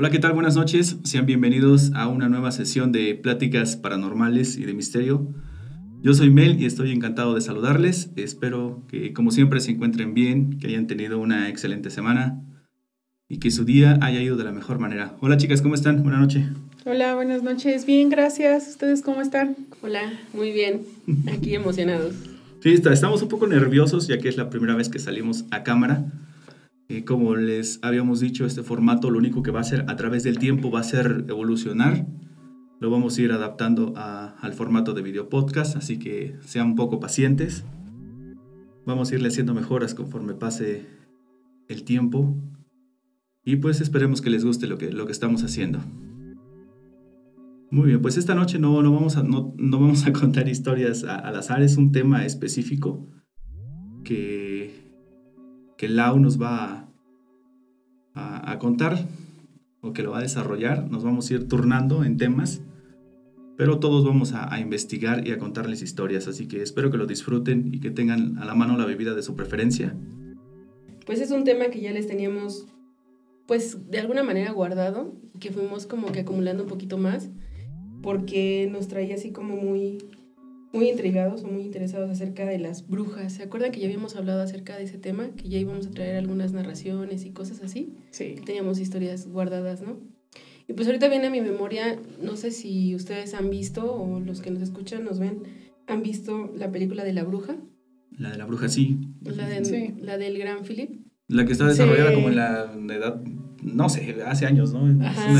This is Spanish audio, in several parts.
Hola, ¿qué tal? Buenas noches. Sean bienvenidos a una nueva sesión de pláticas paranormales y de misterio. Yo soy Mel y estoy encantado de saludarles. Espero que, como siempre, se encuentren bien, que hayan tenido una excelente semana y que su día haya ido de la mejor manera. Hola, chicas, ¿cómo están? Buenas noches. Hola, buenas noches. Bien, gracias. ¿Ustedes cómo están? Hola, muy bien. Aquí emocionados. Sí, estamos un poco nerviosos ya que es la primera vez que salimos a cámara. Eh, como les habíamos dicho, este formato lo único que va a hacer a través del tiempo va a ser evolucionar. Lo vamos a ir adaptando al formato de video podcast, así que sean un poco pacientes. Vamos a irle haciendo mejoras conforme pase el tiempo. Y pues esperemos que les guste lo que, lo que estamos haciendo. Muy bien, pues esta noche no, no, vamos, a, no, no vamos a contar historias al azar, es un tema específico que que Lau nos va a, contar o que lo va a desarrollar. Nos vamos a ir turnando en temas, pero todos vamos a, investigar y a contarles historias. Así que espero que lo disfruten y que tengan a la mano la bebida de su preferencia. Pues es un tema que ya les teníamos, pues de alguna manera guardado que fuimos como que acumulando un poquito más porque nos traía así como muy muy intrigados o muy interesados acerca de las brujas. ¿Se acuerdan que ya habíamos hablado acerca de ese tema? Que ya íbamos a traer algunas narraciones y cosas así. Sí. Teníamos historias guardadas, ¿no? Y pues ahorita viene a mi memoria, no sé si ustedes han visto o los que nos escuchan, nos ven, han visto la película de la bruja. La de la bruja, sí. La, de, la del gran Philip. La que está desarrollada como en la edad, no sé, hace años, ¿no?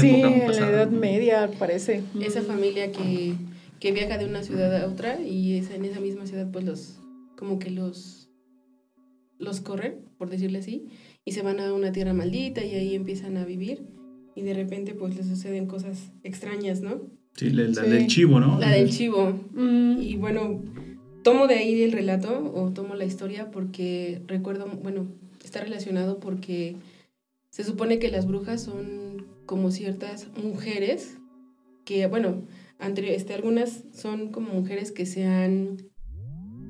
sí, en la edad media, parece. Esa familia que que viaja de una ciudad a otra y es en esa misma ciudad pues los, como que los, los corren, por decirle así, y se van a una tierra maldita y ahí empiezan a vivir y de repente pues les suceden cosas extrañas, ¿no? Sí, la, del chivo, ¿no? La del chivo. Mm. Y bueno, tomo de ahí el relato o tomo la historia porque recuerdo, bueno, está relacionado porque se supone que las brujas son como ciertas mujeres que, bueno, este, algunas son como mujeres que se han...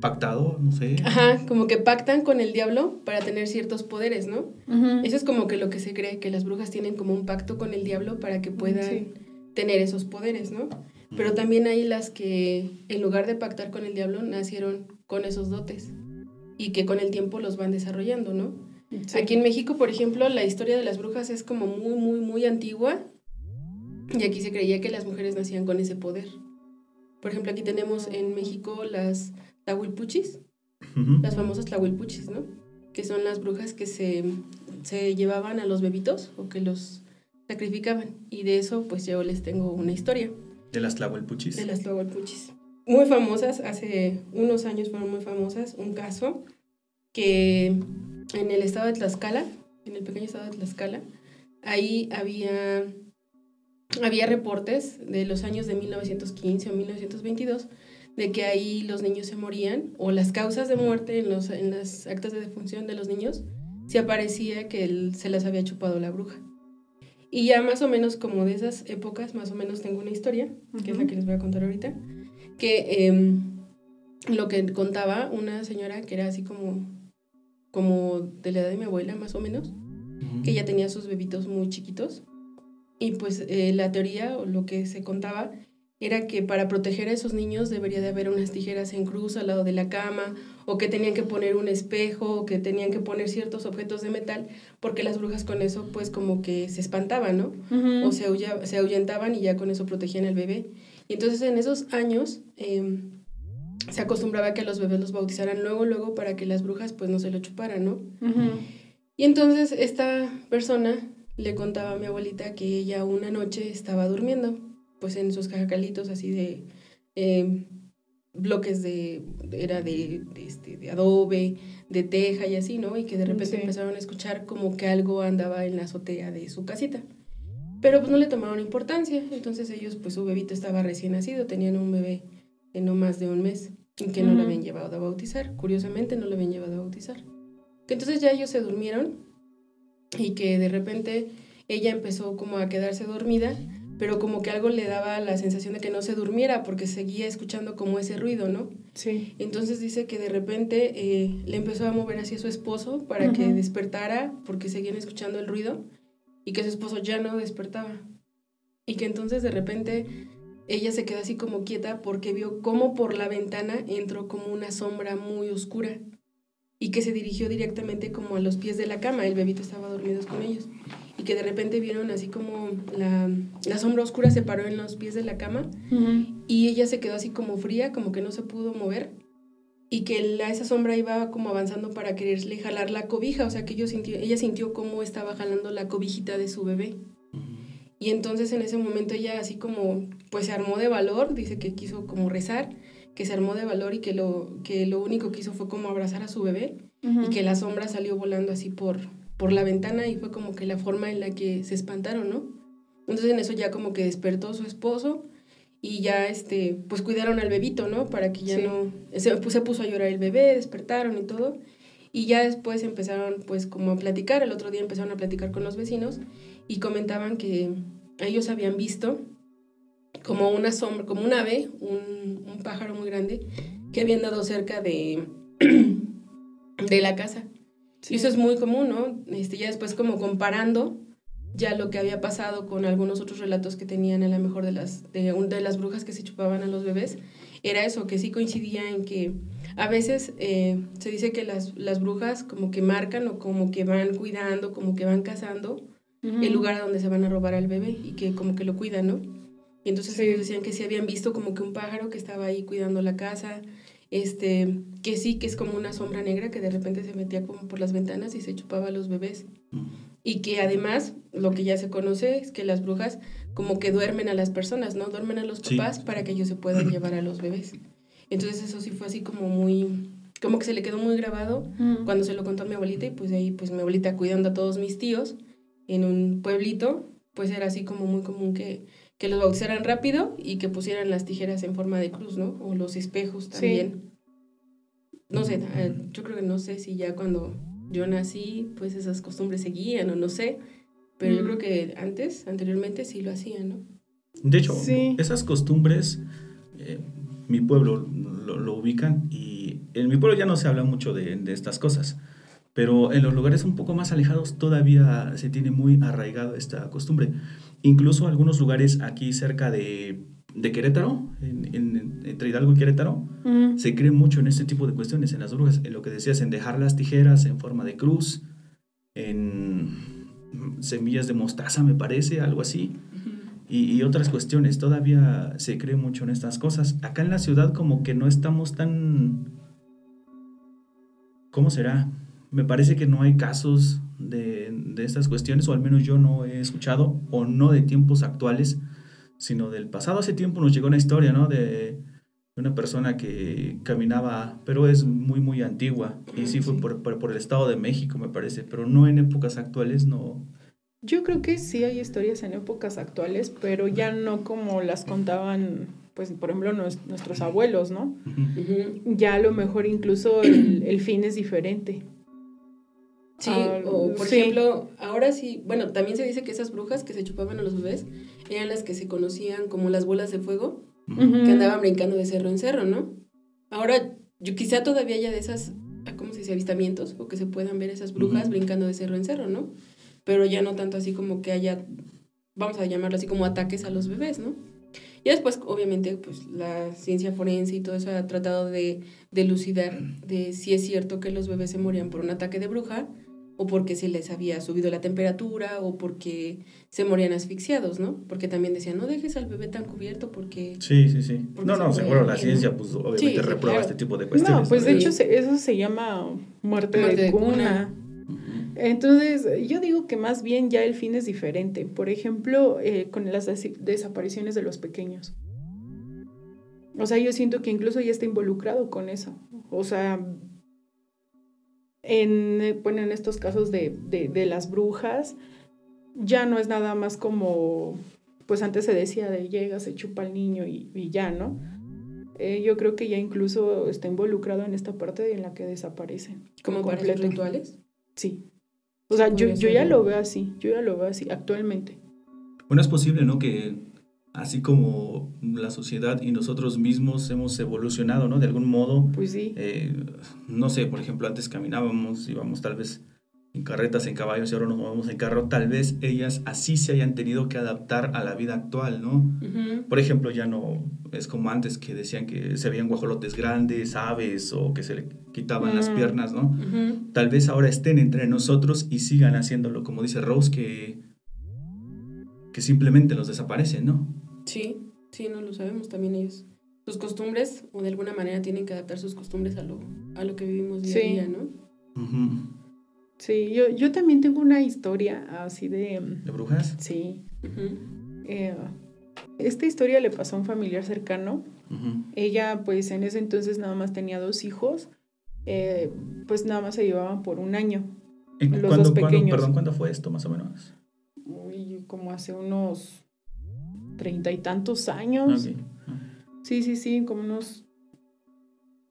Pactado, no sé. Ajá, como que pactan con el diablo para tener ciertos poderes, ¿no? Eso es como que lo que se cree, que las brujas tienen como un pacto con el diablo para que puedan tener esos poderes, ¿no? Pero también hay las que en lugar de pactar con el diablo nacieron con esos dotes y que con el tiempo los van desarrollando, ¿no? Aquí en México, por ejemplo, la historia de las brujas es como muy, muy, muy antigua y aquí se creía que las mujeres nacían con ese poder. Por ejemplo, aquí tenemos en México las Tahuilpuchis, las famosas Tahuilpuchis, ¿no? Que son las brujas que se, se llevaban a los bebitos o que los sacrificaban. Y de eso, pues yo les tengo una historia. ¿De las Tlahuelpuchis? De las Tlahuelpuchis. Muy famosas, hace unos años fueron muy famosas. Un caso que en el estado de Tlaxcala, en el pequeño estado de Tlaxcala, ahí había había reportes de los años de 1915 o 1922 de que ahí los niños se morían o las causas de muerte en, los, en las actas de defunción de los niños se aparecía que se las había chupado la bruja. Y ya más o menos como de esas épocas, más o menos tengo una historia, que es la que les voy a contar ahorita, que em, lo que contaba una señora que era así como, como de la edad de mi abuela, más o menos, que ya tenía sus bebitos muy chiquitos y pues eh, la teoría o lo que se contaba era que para proteger a esos niños debería de haber unas tijeras en cruz al lado de la cama, o que tenían que poner un espejo, o que tenían que poner ciertos objetos de metal, porque las brujas con eso pues como que se espantaban, ¿no? O se, se ahuyentaban y ya con eso protegían al bebé. Y entonces en esos años em, se acostumbraba a que los bebés los bautizaran luego, luego para que las brujas pues no se lo chuparan, ¿no? Y entonces esta persona le contaba a mi abuelita que ella una noche estaba durmiendo, pues en sus cajacalitos así de em, bloques de, era de, este, de adobe, de teja y así, ¿no? Y que de repente empezaron a escuchar como que algo andaba en la azotea de su casita. Pero pues no le tomaron importancia, entonces ellos, pues su bebito estaba recién nacido, tenían un bebé de no más de un mes y que no lo habían llevado a bautizar, curiosamente no lo habían llevado a bautizar. Entonces ya ellos se durmieron y que de repente ella empezó como a quedarse dormida, pero como que algo le daba la sensación de que no se durmiera porque seguía escuchando como ese ruido, ¿no? Sí. Entonces dice que de repente eh, le empezó a mover hacia su esposo para que despertara porque seguían escuchando el ruido y que su esposo ya no despertaba. Y que entonces de repente ella se quedó así como quieta porque vio cómo por la ventana entró como una sombra muy oscura y que se dirigió directamente como a los pies de la cama, el bebito estaba dormido con ellos, y que de repente vieron así como la, la sombra oscura se paró en los pies de la cama y ella se quedó así como fría, como que no se pudo mover y que la, esa sombra iba como avanzando para quererle jalar la cobija, o sea que ella sintió, ella sintió cómo estaba jalando la cobijita de su bebé. Y entonces en ese momento ella así como pues se armó de valor, dice que quiso como rezar que se armó de valor y que lo, que lo único que hizo fue como abrazar a su bebé y que la sombra salió volando así por, por la ventana y fue como que la forma en la que se espantaron, ¿no? Entonces en eso ya como que despertó su esposo y ya este, pues cuidaron al bebito, ¿no? Para que ya no, se, pues, se puso a llorar el bebé, despertaron y todo. Y ya después empezaron pues como a platicar, el otro día empezaron a platicar con los vecinos y comentaban que ellos habían visto como una sombra, como un ave, un, un pájaro muy grande, que había andado cerca de, de la casa. Y eso es muy común, ¿no? Este, ya después como comparando ya lo que había pasado con algunos otros relatos que tenían a lo mejor de las, de, de las brujas que se chupaban a los bebés, era eso, que sí coincidía en que a veces eh, se dice que las, las brujas como que marcan o como que van cuidando, como que van cazando el lugar a donde se van a robar al bebé y que como que lo cuidan, ¿no? Y entonces ellos decían que sí habían visto como que un pájaro que estaba ahí cuidando la casa, este, que sí, que es como una sombra negra que de repente se metía como por las ventanas y se chupaba a los bebés. Y que además, lo que ya se conoce es que las brujas como que duermen a las personas, ¿no? Duermen a los papás para que ellos se puedan llevar a los bebés. Entonces eso sí fue así como muy, como que se le quedó muy grabado cuando se lo contó a mi abuelita y pues ahí pues mi abuelita cuidando a todos mis tíos en un pueblito, pues era así como muy común que que los bautizaran rápido y que pusieran las tijeras en forma de cruz, ¿no? O los espejos también. No sé, eh, yo creo que no sé si ya cuando yo nací, pues esas costumbres seguían o no sé, pero yo creo que antes, anteriormente sí lo hacían, ¿no? De hecho, esas costumbres, eh, mi pueblo lo, ubican y en mi pueblo ya no se habla mucho de, de estas cosas, pero en los lugares un poco más alejados todavía se tiene muy arraigado esta costumbre. Incluso algunos lugares aquí cerca de, de Querétaro, en, entre Hidalgo y Querétaro, se cree mucho en este tipo de cuestiones, en las brujas, en lo que decías, en dejar las tijeras en forma de cruz, en semillas de mostaza, me parece, algo así. Y, y, otras cuestiones. Todavía se cree mucho en estas cosas. Acá en la ciudad como que no estamos tan... ¿Cómo será? Me parece que no hay casos de, de, estas cuestiones, o al menos yo no he escuchado, o no de tiempos actuales, sino del pasado. Hace tiempo nos llegó una historia, ¿no? De una persona que caminaba, pero es muy, muy antigua, y sí fue por, por, el Estado de México, me parece, pero no en épocas actuales, no. Yo creo que sí hay historias en épocas actuales, pero ya no como las contaban, pues, por ejemplo, nuestros abuelos, ¿no? Ya a lo mejor incluso el, el fin es diferente. Sí, ah, o por ejemplo, ahora sí, bueno, también se dice que esas brujas que se chupaban a los bebés eran las que se conocían como las bolas de fuego, que andaban brincando de cerro en cerro, ¿no? Ahora, yo quizá todavía haya de esas, ah, ¿cómo se dice? Avistamientos, o que se puedan ver esas brujas brincando de cerro en cerro, ¿no? Pero ya no tanto así como que haya, vamos a llamarlo así como ataques a los bebés, ¿no? Y después, obviamente, pues la ciencia forense y todo eso ha tratado de delucidar de si es cierto que los bebés se morían por un ataque de bruja o porque se les había subido la temperatura o porque se morían asfixiados, ¿no? Porque también decían, no dejes al bebé tan cubierto porque... Sí, sí, sí. No, no, seguro la ciencia pues obviamente reprueba este tipo de cuestiones. No, pues de hecho eso se llama muerte, de, cuna. Entonces, yo digo que más bien ya el fin es diferente. Por ejemplo, eh, con las desapariciones de los pequeños. O sea, yo siento que incluso ya está involucrado con eso. O sea, en, bueno, en estos casos de, de, las brujas, ya no es nada más como, pues antes se decía de llega, se chupa al niño y, y ya, ¿no? Eh, yo creo que ya incluso está involucrado en esta parte en la que desaparece. ¿Como varios rituales? Sí. O sea, yo, yo ya lo veo así, yo ya lo veo así actualmente. Bueno, es posible, ¿no? Que así como la sociedad y nosotros mismos hemos evolucionado, ¿no? De algún modo. Pues sí. Eh, no sé, por ejemplo, antes caminábamos, íbamos tal vez en carretas, en caballos y ahora nos movemos en carro, tal vez ellas así se hayan tenido que adaptar a la vida actual, ¿no? Por ejemplo, ya no es como antes que decían que se veían guajolotes grandes, aves o que se le quitaban las mm. piernas, ¿no? Tal vez ahora estén entre nosotros y sigan haciéndolo, como dice Rose, que, que simplemente los desaparecen, ¿no? Sí, sí, no lo sabemos también ellos. Sus costumbres, o de alguna manera tienen que adaptar sus costumbres a lo, a lo que vivimos día a día, ¿no? Sí, yo, yo también tengo una historia así de... ¿De brujas? Sí. Eh, esta historia le pasó a un familiar cercano. Ella, pues en ese entonces nada más tenía dos hijos. Eh, pues nada más se llevaban por un año. los dos pequeños. perdón, ¿cuándo fue esto más o menos? Uy, como hace unos treinta y tantos años. Ah. Sí, sí, sí, como unos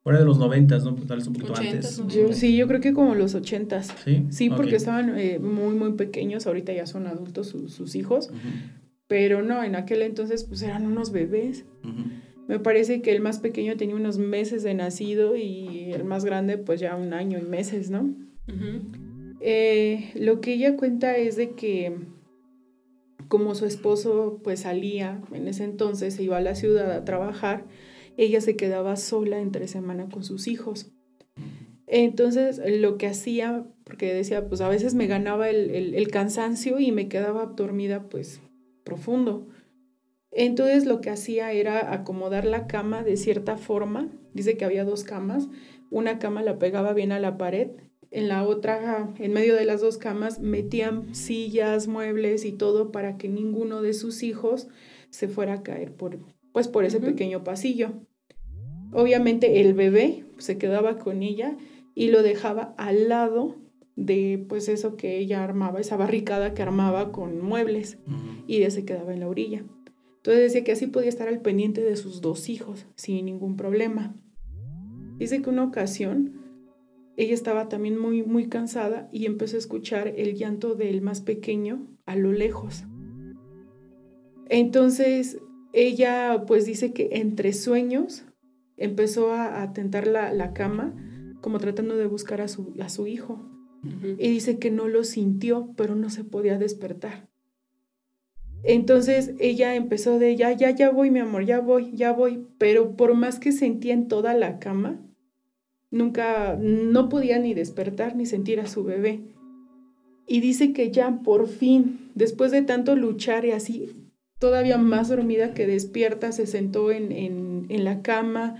Fuera de los noventas, ¿no? Tal vez un poquito antes. sí, yo creo que como los ochentas. Sí. Sí, porque estaban eh, muy, muy pequeños. Ahorita ya son adultos sus hijos. Pero no, en aquel entonces pues eran unos bebés. Me parece que el más pequeño tenía unos meses de nacido y el más grande pues ya un año y meses, ¿no? Eh, lo que ella cuenta es de que como su esposo pues salía en ese entonces, se iba a la ciudad a trabajar, ella se quedaba sola entre semana con sus hijos. Entonces, lo que hacía, porque decía, pues a veces me ganaba el, cansancio y me quedaba dormida, pues profundo. Entonces, lo que hacía era acomodar la cama de cierta forma. Dice que había dos camas. Una cama la pegaba bien a la pared. En la otra, en medio de las dos camas, metían sillas, muebles y todo para que ninguno de sus hijos se fuera a caer por, pues por ese pequeño pasillo. Obviamente el bebé se quedaba con ella y lo dejaba al lado de pues eso que ella armaba, esa barricada que armaba con muebles y ella se quedaba en la orilla. Entonces decía que así podía estar al pendiente de sus dos hijos sin ningún problema. Dice que una ocasión ella estaba también muy muy cansada y empezó a escuchar el llanto del más pequeño a lo lejos. Entonces ella pues dice que entre sueños empezó a, tentar la, cama como tratando de buscar a su, a su hijo. Y dice que no lo sintió, pero no se podía despertar. Entonces ella empezó de, ya, ya, ya voy, mi amor, ya voy, ya voy. Pero por más que sentía en toda la cama, nunca, no podía ni despertar ni sentir a su bebé. Y dice que ya por fin, después de tanto luchar y así, todavía más dormida que despierta, se sentó en, en, la cama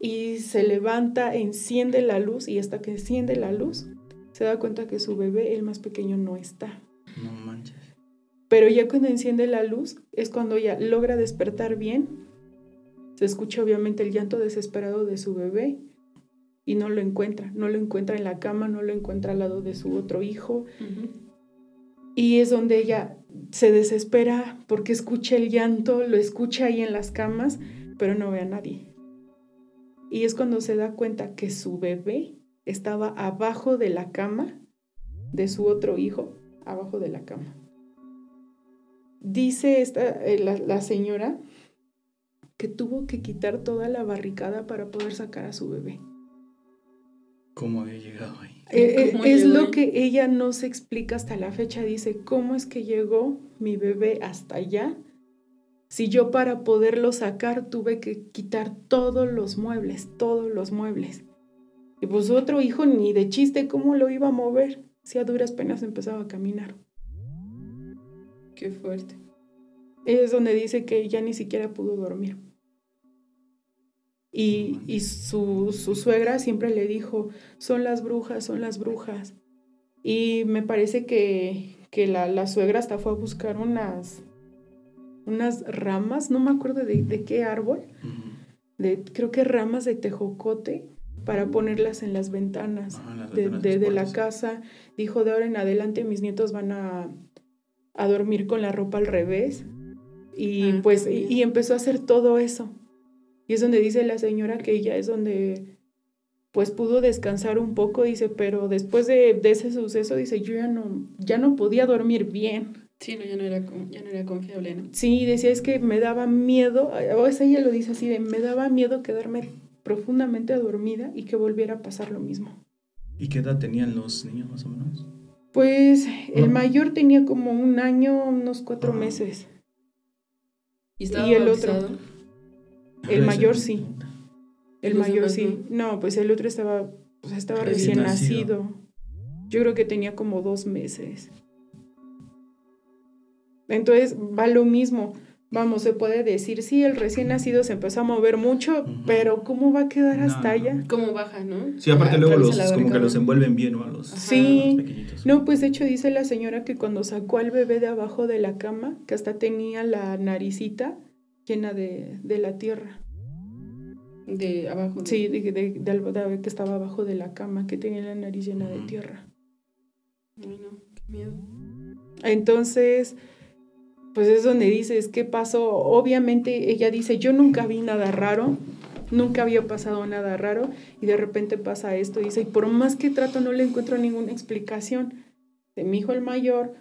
y se levanta, enciende la luz y hasta que enciende la luz se da cuenta que su bebé, el más pequeño, no está. No manches. Pero ya cuando enciende la luz es cuando ella logra despertar bien. Se escucha obviamente el llanto desesperado de su bebé y no lo encuentra. No lo encuentra en la cama, no lo encuentra al lado de su otro hijo. Y es donde ella se desespera porque escucha el llanto, lo escucha ahí en las camas, pero no ve a nadie. Y es cuando se da cuenta que su bebé estaba abajo de la cama de su otro hijo, abajo de la cama. Dice esta, eh, la, señora que tuvo que quitar toda la barricada para poder sacar a su bebé. ¿Cómo había llegado ahí? Eh, eh, es lo que ella no se explica hasta la fecha. Dice, ¿cómo es que llegó mi bebé hasta allá? Si yo para poderlo sacar tuve que quitar todos los muebles, todos los muebles. Y pues otro hijo ni de chiste, ¿cómo lo iba a mover? Si a duras penas empezaba a caminar. Qué fuerte. Es donde dice que ya ni siquiera pudo dormir. Y, su, suegra siempre le dijo, son las brujas, son las brujas. Y me parece que, la, suegra hasta fue a buscar unas, unas ramas, no me acuerdo de, qué árbol, de, creo que ramas de tejocote para ponerlas en las ventanas, ah, de, la casa. Dijo, de ahora en adelante mis nietos van a, dormir con la ropa al revés. Y ah, pues, y empezó a hacer todo eso. Y es donde dice la señora que ella es donde pues pudo descansar un poco, dice, pero después de, ese suceso, dice, yo ya no, ya no podía dormir bien. Sí, no, ya no era, ya no era confiable, ¿no? Sí, decía, es que me daba miedo, o sea, ella lo dice así, de, me daba miedo quedarme profundamente dormida y que volviera a pasar lo mismo. ¿Y qué edad tenían los niños más o menos? Pues el mayor tenía como un año, unos cuatro meses. ¿Y, estaba el otro? El mayor sí. El mayor sí. No, pues el otro estaba, pues estaba recién, nacido. Yo creo que tenía como dos meses. Entonces va lo mismo. Vamos, se puede decir, sí, el recién nacido se empezó a mover mucho, pero ¿cómo va a quedar hasta allá? ¿Cómo baja, no? Sí, aparte luego los, como que los envuelven bien, ¿no? A los, sí. pequeñitos. No, pues de hecho dice la señora que cuando sacó al bebé de abajo de la cama, que hasta tenía la naricita llena de, de la tierra. De abajo. Sí, de, de, de, que estaba abajo de la cama, que tenía la nariz llena de tierra. Ay, no, qué miedo. Entonces, pues es donde dices, ¿qué pasó? Obviamente ella dice, yo nunca vi nada raro, nunca había pasado nada raro y de repente pasa esto, dice, y por más que trato no le encuentro ninguna explicación. De mi hijo el mayor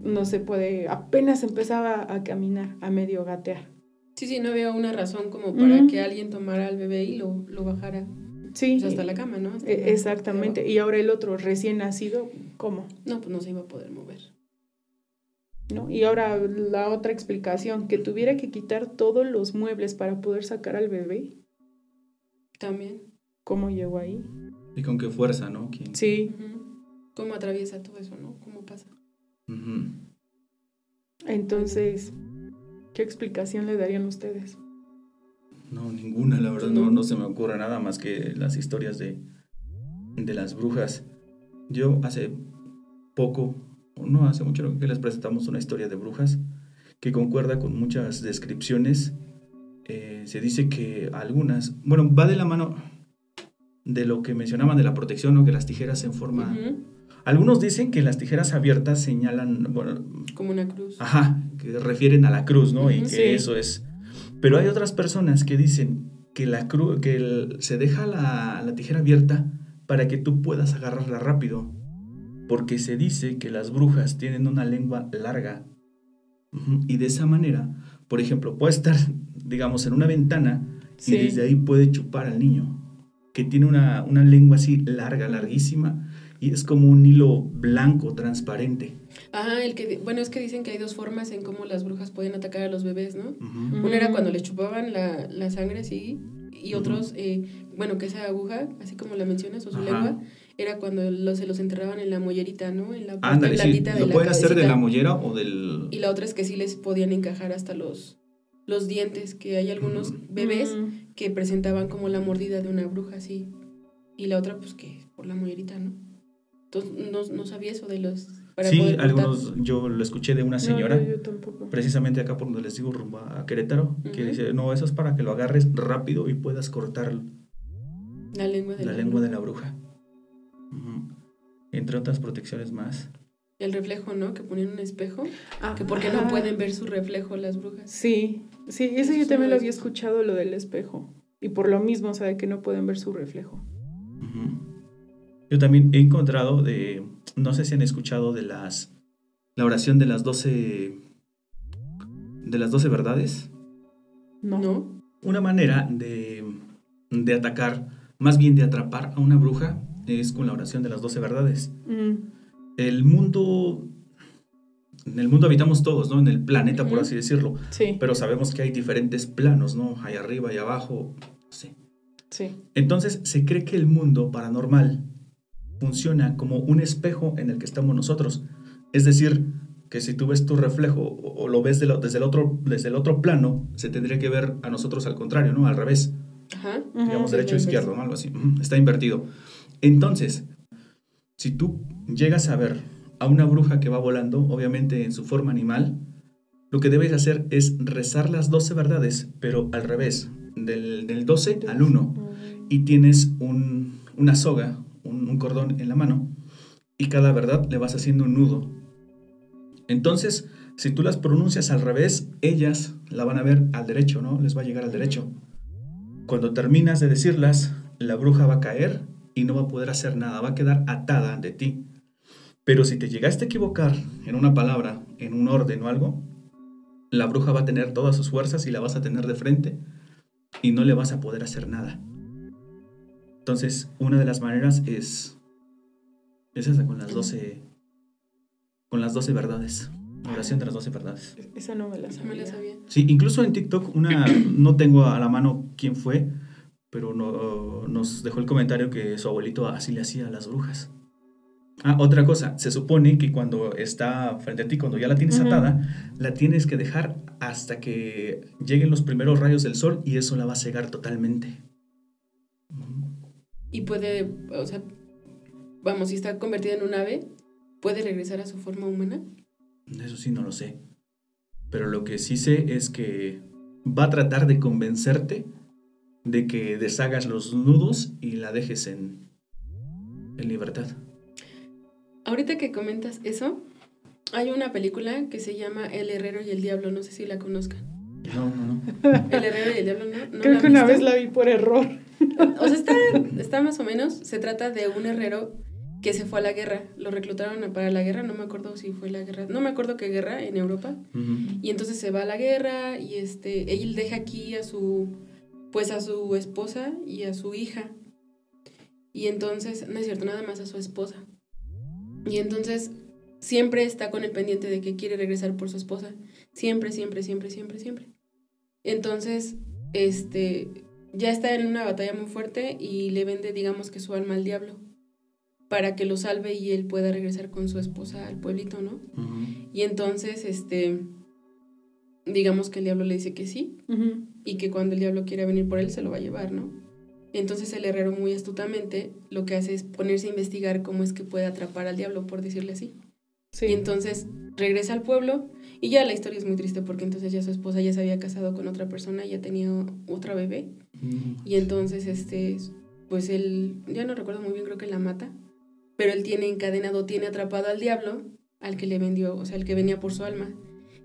no se puede, apenas empezaba a caminar, a medio gatear. Sí, sí, no había una razón como para que alguien tomara al bebé y lo, lo bajara. Sí. Pues hasta la cama, ¿no? E, exactamente. Y ahora el otro recién nacido, ¿cómo? No, pues no se iba a poder mover. ¿no? Y ahora la otra explicación, que tuviera que quitar todos los muebles para poder sacar al bebé. También. ¿Cómo llegó ahí? Y con qué fuerza, ¿no? Sí. ¿Cómo atraviesa todo eso, no? ¿Cómo pasa? Entonces, ¿qué explicación le darían ustedes? No, ninguna, la verdad, no, no se me ocurre nada más que las historias de, de las brujas. Yo hace poco no hace mucho que les presentamos una historia de brujas que concuerda con muchas descripciones. Eh, se dice que algunas, bueno, va de la mano de lo que mencionaban de la protección, o que las tijeras en forma... Algunos dicen que las tijeras abiertas señalan, bueno... Como una cruz. Ajá, que refieren a la cruz, ¿no? y que eso es... Pero hay otras personas que dicen que, la cruz, que se deja la, la tijera abierta para que tú puedas agarrarla rápido. Porque se dice que las brujas tienen una lengua larga. Y de esa manera, por ejemplo, puede estar, digamos, en una ventana y desde ahí puede chupar al niño, que tiene una, una, lengua así larga, larguísima, y es como un hilo blanco, transparente. Ajá, el que, bueno, es que dicen que hay dos formas en cómo las brujas pueden atacar a los bebés, ¿no? Una era cuando les chupaban la, la sangre así, y otros, eh, bueno, que esa aguja, así como la mencionas, o su lengua, era cuando se los enterraban en la mollerita, ¿no? En la parte sí. ¿Lo pueden hacer de la mollera o del...? Y la otra es que sí les podían encajar hasta los, los dientes, que hay algunos bebés que presentaban como la mordida de una bruja, así. Y la otra, pues que por la mollerita, ¿no? Entonces, no, no sabía eso de los... sí, algunos, yo lo escuché de una señora, precisamente acá por donde les digo, rumbo a Querétaro, que dice, no, eso es para que lo agarres rápido y puedas cortar la lengua de la, la lengua de la bruja. Entre otras protecciones más. El reflejo, ¿no? Que ponen un espejo. Ah, que porque no pueden ver su reflejo las brujas. Sí, sí, eso yo también lo había escuchado, lo del espejo. Y por lo mismo, o sea, que no pueden ver su reflejo. Yo también he encontrado de, no sé si han escuchado de las, la oración de las doce, de las doce verdades. No. ¿No? Una manera de, de atacar, más bien de atrapar a una bruja, es con la oración de las doce verdades. Mm. El mundo, en el mundo habitamos todos, ¿no? En el planeta, por así decirlo. Sí. Pero sabemos que hay diferentes planos, ¿no? Hay arriba y abajo, sí. Sí. Entonces se cree que el mundo paranormal funciona como un espejo en el que estamos nosotros. Es decir, que si tú ves tu reflejo o, lo ves desde, el otro, desde el otro plano, se tendría que ver a nosotros al contrario, ¿no? Al revés. Ajá. Digamos derecho izquierdo, ¿no? Algo así. Está invertido. Entonces, si tú llegas a ver a una bruja que va volando, obviamente en su forma animal, lo que debes hacer es rezar las 12 verdades, pero al revés, del, del 12 al 1. Y tienes una soga, un, cordón en la mano, y cada verdad le vas haciendo un nudo. Entonces, si tú las pronuncias al revés, ellas la van a ver al derecho, ¿no? Les va a llegar al derecho. Cuando terminas de decirlas, la bruja va a caer y no va a poder hacer nada, va a quedar atada de ti. Pero si te llegaste a equivocar en una palabra, en un orden o algo, la bruja va a tener todas sus fuerzas y la vas a tener de frente y no le vas a poder hacer nada. Entonces, una de las maneras es Es esa con las 12 con las 12 verdades. Oración de las 12 verdades. Esa no me la sabía. Me la sabía. Sí, incluso en TikTok una no tengo a la mano quién fue, pero no, nos dejó el comentario que su abuelito así le hacía a las brujas. Ah, otra cosa, se supone que cuando está frente a ti, cuando ya la tienes atada, la tienes que dejar hasta que lleguen los primeros rayos del sol y eso la va a cegar totalmente. Y puede, o sea, vamos, si está convertida en un ave, ¿puede regresar a su forma humana? Eso sí no lo sé. Pero lo que sí sé es que va a tratar de convencerte de que deshagas los nudos y la dejes en, en libertad. Ahorita que comentas eso, hay una película que se llama El Herrero y el Diablo, no sé si la conozcan. No, no, no. El Herrero y el Diablo, ¿no? ¿No Creo la que una visto? vez la vi por error. O sea, está, está más o menos, se trata de un herrero que se fue a la guerra, lo reclutaron para la guerra, no me acuerdo si fue la guerra, no me acuerdo qué guerra en Europa, y entonces se va a la guerra y este, él deja aquí a su, pues a su esposa y a su hija, y entonces, no es cierto, nada más a su esposa, y entonces siempre está con el pendiente de que quiere regresar por su esposa, siempre, siempre, siempre, siempre, siempre. Entonces, este, ya está en una batalla muy fuerte y le vende, digamos que su alma al diablo para que lo salve y él pueda regresar con su esposa al pueblito, ¿no? Ujú. Y entonces, este, digamos que el diablo le dice que sí y que cuando el diablo quiera venir por él se lo va a llevar, ¿no? Entonces el herrero muy astutamente lo que hace es ponerse a investigar cómo es que puede atrapar al diablo, por decirle así. Sí. Y entonces regresa al pueblo y ya la historia es muy triste porque entonces ya su esposa ya se había casado con otra persona y ya tenía otra bebé. Y entonces, este, pues él, ya no recuerdo muy bien, creo que la mata, pero él tiene encadenado, tiene atrapado al diablo, al que le vendió, o sea, al que venía por su alma.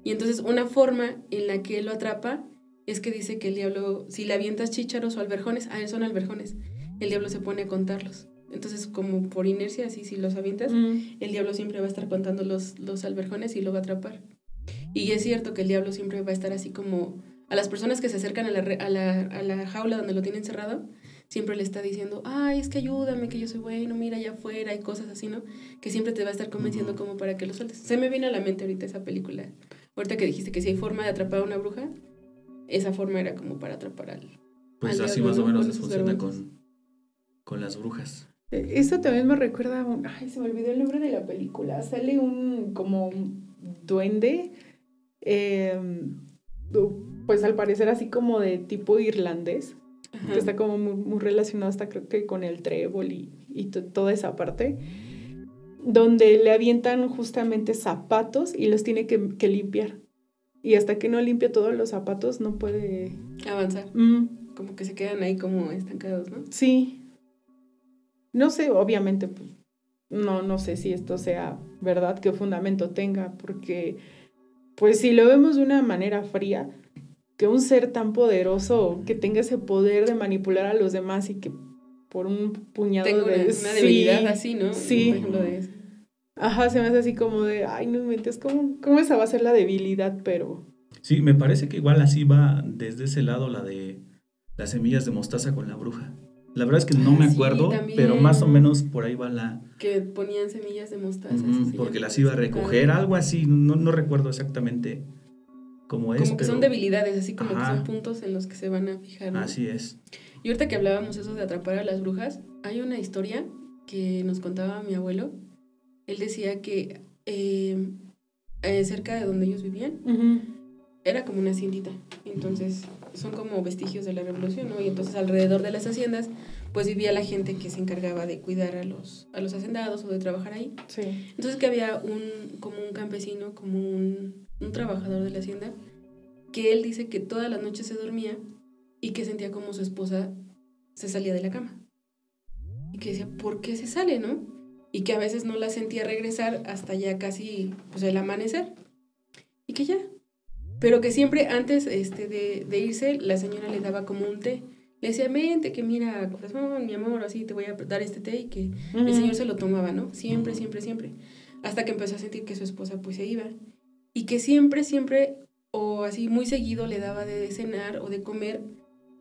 Y entonces una forma en la que él lo atrapa es que dice que el diablo, si le avientas chícharos o alberjones, ah, son alberjones, el diablo se pone a contarlos. Entonces, como por inercia, así, si los avientas, Mm. el diablo siempre va a estar contando los, los alberjones y lo va a atrapar. Y es cierto que el diablo siempre va a estar así como a las personas que se acercan a la, a la, a la jaula donde lo tienen cerrado, siempre le está diciendo, ay, es que ayúdame, que yo soy bueno, mira allá afuera, y cosas así, ¿no? Que siempre te va a estar convenciendo como para que lo sueltes. Se me viene a la mente ahorita esa película. Ahorita que dijiste que si hay forma de atrapar a una bruja, esa forma era como para atrapar al... Pues al así diablo, más o ¿no? menos les funciona con, con las brujas. Eh, Eso también me recuerda a un... Ay, se me olvidó el nombre de la película. Sale un como un duende, eh, pues al parecer así como de tipo irlandés, Ajá. que está como muy, muy relacionado hasta creo que con el trébol y, y to- toda esa parte, donde le avientan justamente zapatos y los tiene que, que limpiar. Y hasta que no limpia todos los zapatos no puede... Avanzar. Mm, Como que se quedan ahí como estancados, ¿no? Sí. No sé, obviamente, pues, no, no sé si esto sea verdad, qué fundamento tenga, porque, pues, si lo vemos de una manera fría, que un ser tan poderoso, que tenga ese poder de manipular a los demás y que por un puñado Tengo una, de... una Sí. debilidad así, ¿no? sí. Por ejemplo, de eso. Ajá, se me hace así como de, ay, no inventes, ¿cómo, ¿cómo esa va a ser la debilidad? Pero, Sí, me parece que igual así va desde ese lado la de las semillas de mostaza con la bruja. La verdad es que no me acuerdo, pero más o menos por ahí va la... Que ponían semillas de mostaza. Porque las iba a recoger, algo así, no, no recuerdo exactamente cómo es. Como que son debilidades, así como Ajá. que son puntos en los que se van a fijar. ¿no? Así es. Y ahorita que hablábamos eso de atrapar a las brujas, hay una historia que nos contaba mi abuelo. Él decía que eh, eh, cerca de donde ellos vivían era como una haciendita. Entonces son como vestigios de la revolución, ¿no? Y entonces alrededor de las haciendas pues vivía la gente que se encargaba de cuidar a los, a los hacendados o de trabajar ahí. sí. Entonces que había un, como un campesino, como un, un trabajador de la hacienda, que él dice que todas las noches se dormía y que sentía como su esposa se salía de la cama. Y que decía, ¿por qué se sale, no? Y que a veces no la sentía regresar hasta ya casi pues, el amanecer. Y que ya. Pero que siempre antes este, de, de irse, la señora le daba como un té. Le decía, vente, que mira, corazón, mi amor, así te voy a dar este té y que el señor se lo tomaba, ¿no? Siempre, siempre, siempre. Hasta que empezó a sentir que su esposa pues se iba. Y que siempre, siempre, o así muy seguido le daba de cenar o de comer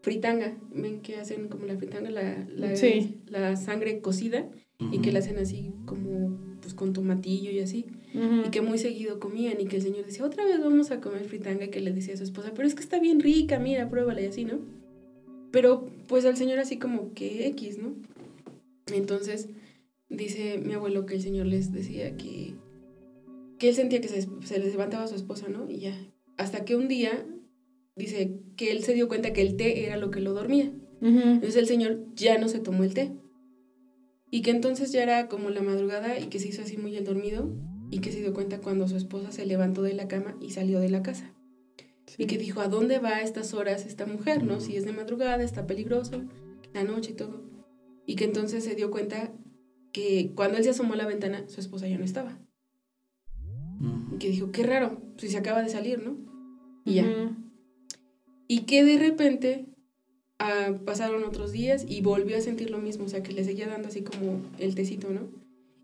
fritanga. Ven que hacen como la fritanga, la, la, Sí. la sangre cocida y que la hacen así como pues con tomatillo y así, y que muy seguido comían y que el señor decía, otra vez vamos a comer fritanga, y que le decía a su esposa, pero es que está bien rica, mira, pruébala y así, ¿no? Pero pues al señor así como que X, ¿no? Entonces dice mi abuelo que el señor les decía que, que él sentía que se, se les levantaba a su esposa, ¿no? Y ya, hasta que un día dice que él se dio cuenta que el té era lo que lo dormía. Entonces el señor ya no se tomó el té. Y que entonces ya era como la madrugada y que se hizo así muy el dormido y que se dio cuenta cuando su esposa se levantó de la cama y salió de la casa. Y que dijo, ¿a dónde va a estas horas esta mujer? ¿No? Si es de madrugada, está peligroso, la noche y todo. Y que entonces se dio cuenta que cuando él se asomó a la ventana, su esposa ya no estaba. Y que dijo, qué raro, si se acaba de salir, ¿no? Y ya. Y que de repente ah, pasaron otros días y volvió a sentir lo mismo, o sea, que le seguía dando así como el tecito, ¿no?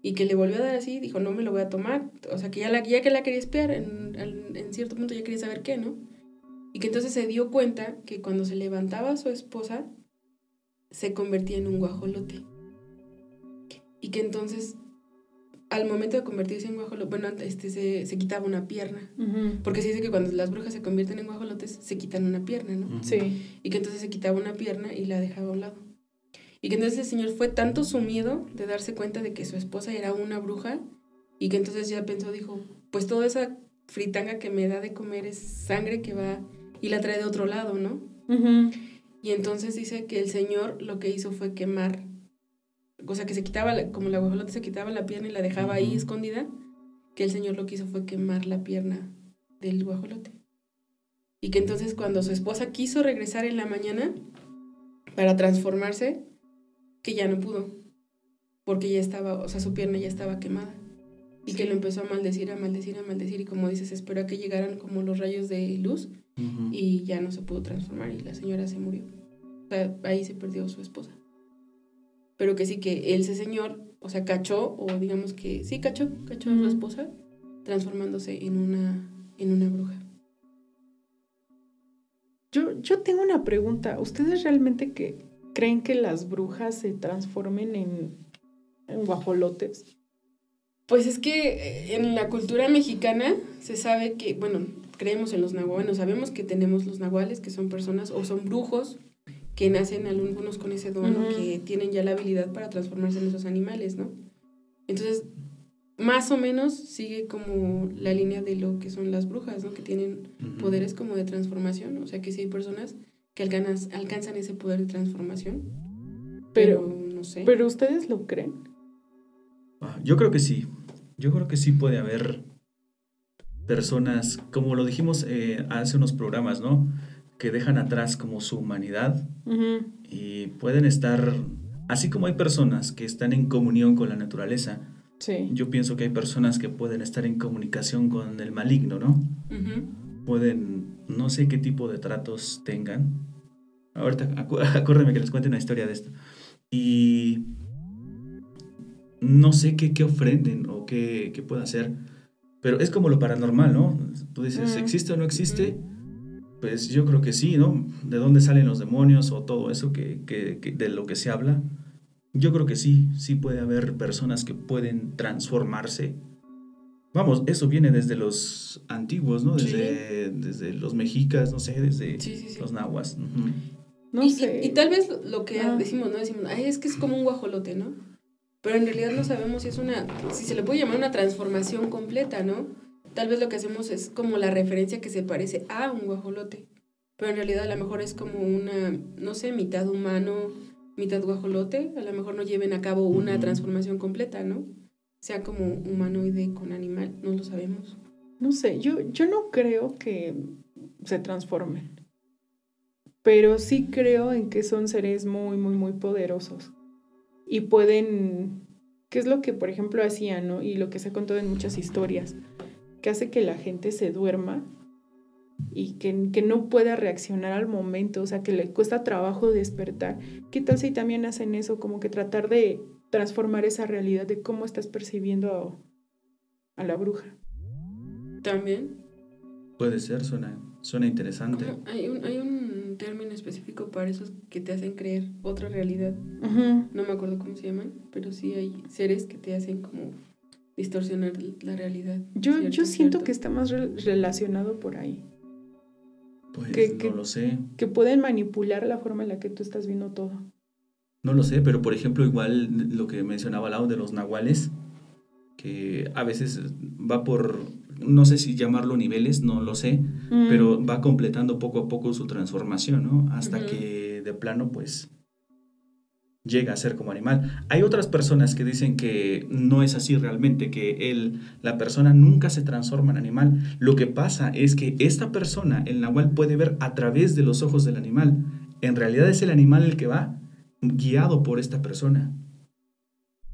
Y que le volvió a dar así, dijo, no me lo voy a tomar, o sea, que ya, la, ya que la quería espiar, en, en cierto punto ya quería saber qué, ¿no? Y que entonces se dio cuenta que cuando se levantaba su esposa, se convertía en un guajolote. Y que entonces al momento de convertirse en guajolote, bueno, este, se, se quitaba una pierna. Porque se dice que cuando las brujas se convierten en guajolotes, se quitan una pierna, ¿no? Sí. Y que entonces se quitaba una pierna y la dejaba a un lado. Y que entonces el señor fue tanto su miedo de darse cuenta de que su esposa era una bruja y que entonces ya pensó, dijo, pues toda esa fritanga que me da de comer es sangre que va y la trae de otro lado, ¿no? Y entonces dice que el señor lo que hizo fue quemar o sea, que se quitaba, como la guajolota se quitaba la pierna y la dejaba ahí escondida, que el Señor lo que hizo fue quemar la pierna del guajolote. Y que entonces cuando su esposa quiso regresar en la mañana para transformarse, que ya no pudo, porque ya estaba, o sea, su pierna ya estaba quemada. Y que lo empezó a maldecir, a maldecir, a maldecir, y como dices, esperó a que llegaran como los rayos de luz, y ya no se pudo transformar, y la señora se murió. O sea, ahí se perdió su esposa pero que sí que ese señor, o sea, cachó, o digamos que sí cachó, cachó a su esposa, transformándose en una, en una bruja. Yo, yo tengo una pregunta. ¿Ustedes realmente que creen que las brujas se transformen en, en guajolotes? Pues es que eh, en la cultura mexicana se sabe que, bueno, creemos en los nahuales, bueno, sabemos que tenemos los nahuales, que son personas o son brujos que nacen algunos con ese don que tienen ya la habilidad para transformarse en esos animales, ¿no? Entonces, más o menos sigue como la línea de lo que son las brujas, ¿no? Que tienen poderes como de transformación, o sea que sí hay personas que alcanzan, alcanzan ese poder de transformación, pero, no sé. ¿Pero ustedes lo creen? Ah, yo creo que sí, yo creo que sí puede haber personas, como lo dijimos eh, hace unos programas, ¿no? que dejan atrás como su humanidad y pueden estar, así como hay personas que están en comunión con la naturaleza, yo pienso que hay personas que pueden estar en comunicación con el maligno, ¿no? Pueden, no sé qué tipo de tratos tengan. Ahorita acuérdame que les cuente una historia de esto. Y no sé qué, qué ofrenden o qué, qué pueden hacer, pero es como lo paranormal, ¿no? Tú dices, ¿existe o no existe? Pues yo creo que sí, ¿no? ¿De dónde salen los demonios o todo eso que, de lo que se habla? Yo creo que sí, sí puede haber personas que pueden transformarse. Vamos, eso viene desde los antiguos, ¿no? Desde, desde los mexicas, no sé, desde los nahuas. No y, sé. Y, tal vez lo que ah. decimos, ¿no? Decimos, es que es como un guajolote, ¿no? Pero en realidad no sabemos si es una, si se le puede llamar una transformación completa, ¿no? tal vez lo que hacemos es como la referencia que se parece a un guajolote, pero en realidad a lo mejor es como una, no sé, mitad humano, mitad guajolote, a lo mejor no lleven a cabo una transformación completa, ¿no? Sea como humanoide con animal, no lo sabemos. No sé, yo, yo no creo que se transformen, pero sí creo en que son seres muy, muy, muy poderosos y pueden, ¿qué es lo que por ejemplo hacían, ¿no? Y lo que se ha contado en muchas historias que hace que la gente se duerma y que, que, no pueda reaccionar al momento, o sea, que le cuesta trabajo despertar. ¿Qué tal si también hacen eso, como que tratar de transformar esa realidad de cómo estás percibiendo a, la bruja? También. Puede ser, suena, suena interesante. Hay un, hay un término específico para esos que te hacen creer otra realidad. No me acuerdo cómo se llaman, pero sí hay seres que te hacen como distorsionar la realidad. Yo, yo siento que está más relacionado por ahí. Pues que, no lo sé. Que pueden manipular la forma en la que tú estás viendo todo. No lo sé, pero por ejemplo, igual lo que mencionaba lado de los nahuales, que a veces va por, no sé si llamarlo niveles, no lo sé, mm. pero va completando poco a poco su transformación, ¿no? Hasta que de plano, pues, llega a ser como animal. Hay otras personas que dicen que no es así realmente, que él, la persona nunca se transforma en animal. Lo que pasa es que esta persona, el nahual, puede ver a través de los ojos del animal. En realidad es el animal el que va guiado por esta persona.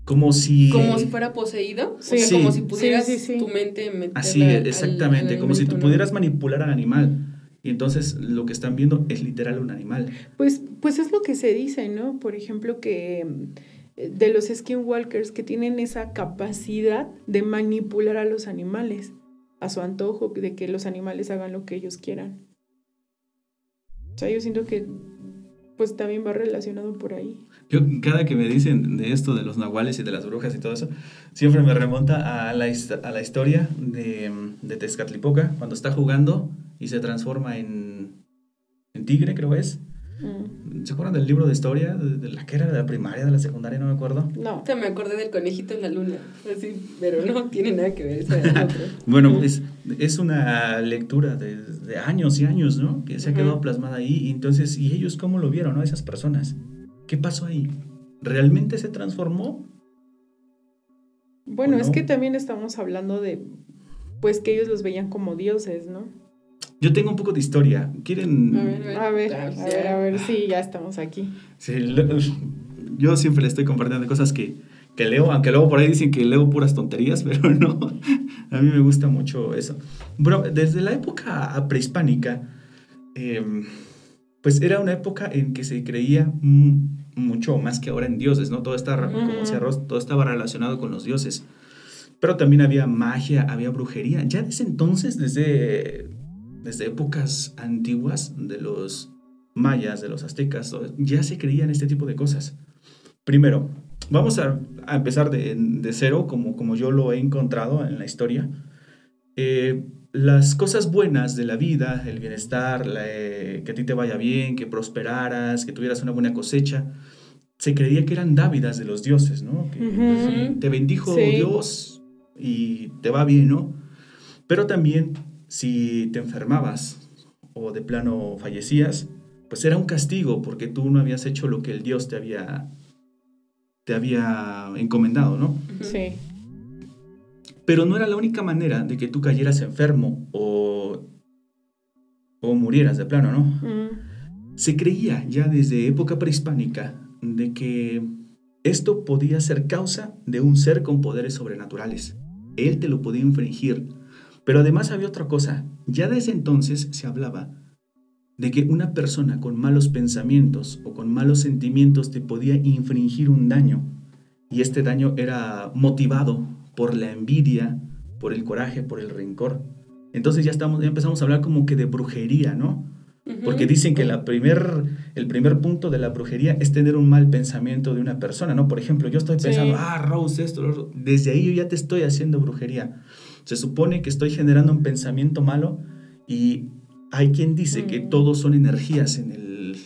Como si... Como si fuera poseído. Sí. como si pudieras tu mente Así, exactamente. como si tú pudieras manipular al animal. Y entonces lo que están viendo es literal un animal. Pues, pues es lo que se dice, ¿no? Por ejemplo, que eh, de los skinwalkers que tienen esa capacidad de manipular a los animales a su antojo, de que los animales hagan lo que ellos quieran. O sea, yo siento que pues también va relacionado por ahí. Yo cada que me dicen de esto de los nahuales y de las brujas y todo eso, siempre me remonta a la, a la historia de, de Tezcatlipoca, cuando está jugando y se transforma en, en tigre, creo es. Mm. ¿Se acuerdan del libro de historia? De, la que era de la primaria, de la secundaria, no me acuerdo. No. me acordé del conejito en la luna, así, pero no tiene nada que ver. bueno, es, es una lectura de, de, años y años, ¿no? Que se ha quedado plasmada ahí. Y entonces, ¿y ellos cómo lo vieron, no? Esas personas. ¿Qué pasó ahí? ¿Realmente se transformó? Bueno, es que también estamos hablando de, pues que ellos los veían como dioses, ¿no? Yo tengo un poco de historia. ¿Quieren...? A ver, a ver, a ver, a ver, sí, ya estamos aquí. Sí, yo siempre le estoy compartiendo cosas que, que leo, aunque luego por ahí dicen que leo puras tonterías, pero no, a mí me gusta mucho eso. Bueno, desde la época prehispánica, em, pues era una época en que se creía mucho más que ahora en dioses, ¿no? Todo, estaba, como todo estaba relacionado con los dioses. Pero también había magia, había brujería. Ya desde entonces, desde desde épocas antiguas de los mayas, de los aztecas, ya se creían este tipo de cosas. Primero, vamos a, empezar de, cero, como, como yo lo he encontrado en la historia. Eh, las cosas buenas de la vida, el bienestar, eh, que a ti te vaya bien, que prosperaras, que tuvieras una buena cosecha, se creía que eran dávidas de los dioses, ¿no? Que te bendijo Dios y te va bien, ¿no? Pero también si te enfermabas o de plano fallecías, pues era un castigo porque tú no habías hecho lo que el Dios te había, te había encomendado, ¿no? Sí. Pero no era la única manera de que tú cayeras enfermo o, o murieras de plano, ¿no? Mm. Se creía ya desde época prehispánica de que esto podía ser causa de un ser con poderes sobrenaturales. Él te lo podía infringir pero además había otra cosa. Ya desde entonces se hablaba de que una persona con malos pensamientos o con malos sentimientos te podía infringir un daño. Y este daño era motivado por la envidia, por el coraje, por el rencor. Entonces ya, estamos, ya empezamos a hablar como que de brujería, ¿no? Porque dicen que la primer, el primer punto de la brujería es tener un mal pensamiento de una persona, ¿no? Por ejemplo, yo estoy pensando, ah, Rose, esto, desde ahí yo ya te estoy haciendo brujería. Se supone que estoy generando un pensamiento malo y hay quien dice que mm. todos son energías en, el,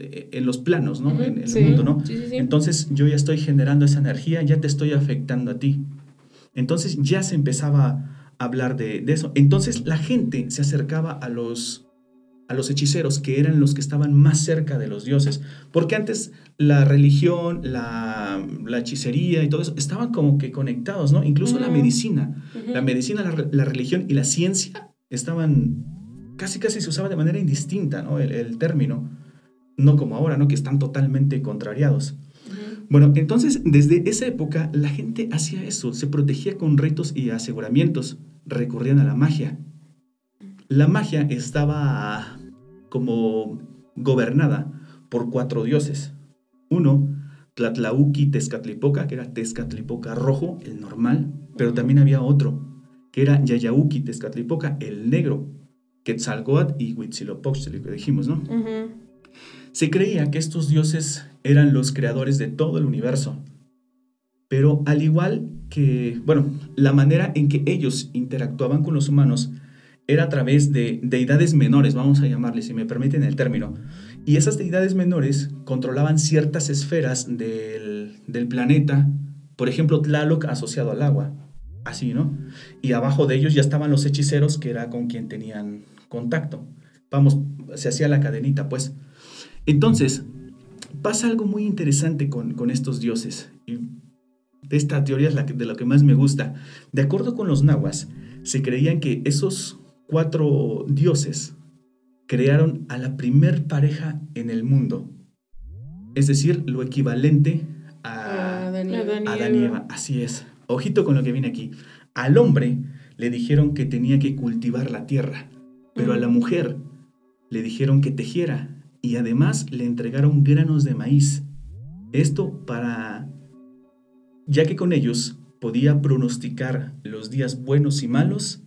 en los planos, ¿no? en, el mundo, ¿no? Entonces yo ya estoy generando esa energía, ya te estoy afectando a ti. Entonces ya se empezaba a hablar de, de eso. Entonces la gente se acercaba a los, a los hechiceros, que eran los que estaban más cerca de los dioses. Porque antes la religión, la, hechicería y todo eso estaban como que conectados, ¿no? Incluso la medicina. La medicina, la, religión y la ciencia estaban, casi casi se usaba de manera indistinta, ¿no? El, término. No como ahora, ¿no? Que están totalmente contrariados. Bueno, entonces desde esa época la gente hacía eso, se protegía con ritos y aseguramientos, recurrían a la magia. La magia estaba como gobernada por cuatro dioses. Uno, Tlatlauqui Tezcatlipoca, que era Tezcatlipoca rojo, el normal, pero también había otro, que era Yayauqui Tezcatlipoca, el negro, Quetzalcoatl y Huitzilopochtli, que dijimos, ¿no? Se creía que estos dioses eran los creadores de todo el universo, pero al igual que, bueno, la manera en que ellos interactuaban con los humanos era a través de deidades menores, vamos a llamarles, si me permiten el término. Y esas deidades menores controlaban ciertas esferas del, del planeta, por ejemplo, Tlaloc asociado al agua, así, ¿no? Y abajo de ellos ya estaban los hechiceros, que era con quien tenían contacto. Vamos, se hacía la cadenita, pues. Entonces, pasa algo muy interesante con, con estos dioses. Y esta teoría es la de lo que más me gusta. De acuerdo con los nahuas, se creían que esos cuatro dioses crearon a la primer pareja en el mundo. Es decir, lo equivalente a, a Así es. Ojito con lo que viene aquí. Al hombre le dijeron que tenía que cultivar la tierra, pero a la mujer le dijeron que tejiera y además le entregaron granos de maíz. Esto para... ya que con ellos podía pronosticar los días buenos y malos,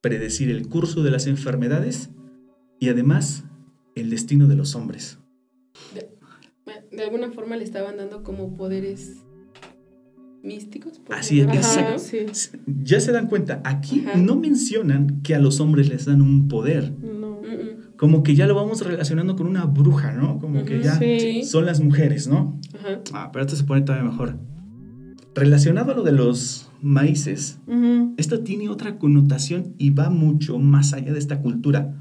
predecir el curso de las enfermedades y además el destino de los hombres. De, alguna forma le estaban dando como poderes místicos. Así es, ya se dan cuenta, aquí no mencionan que a los hombres les dan un poder. No. Como que ya lo vamos relacionando con una bruja, ¿no? Como que ya son las mujeres, ¿no? Ah, pero esto se pone todavía mejor. Relacionado a lo de los maíces, esto tiene otra connotación y va mucho más allá de esta cultura.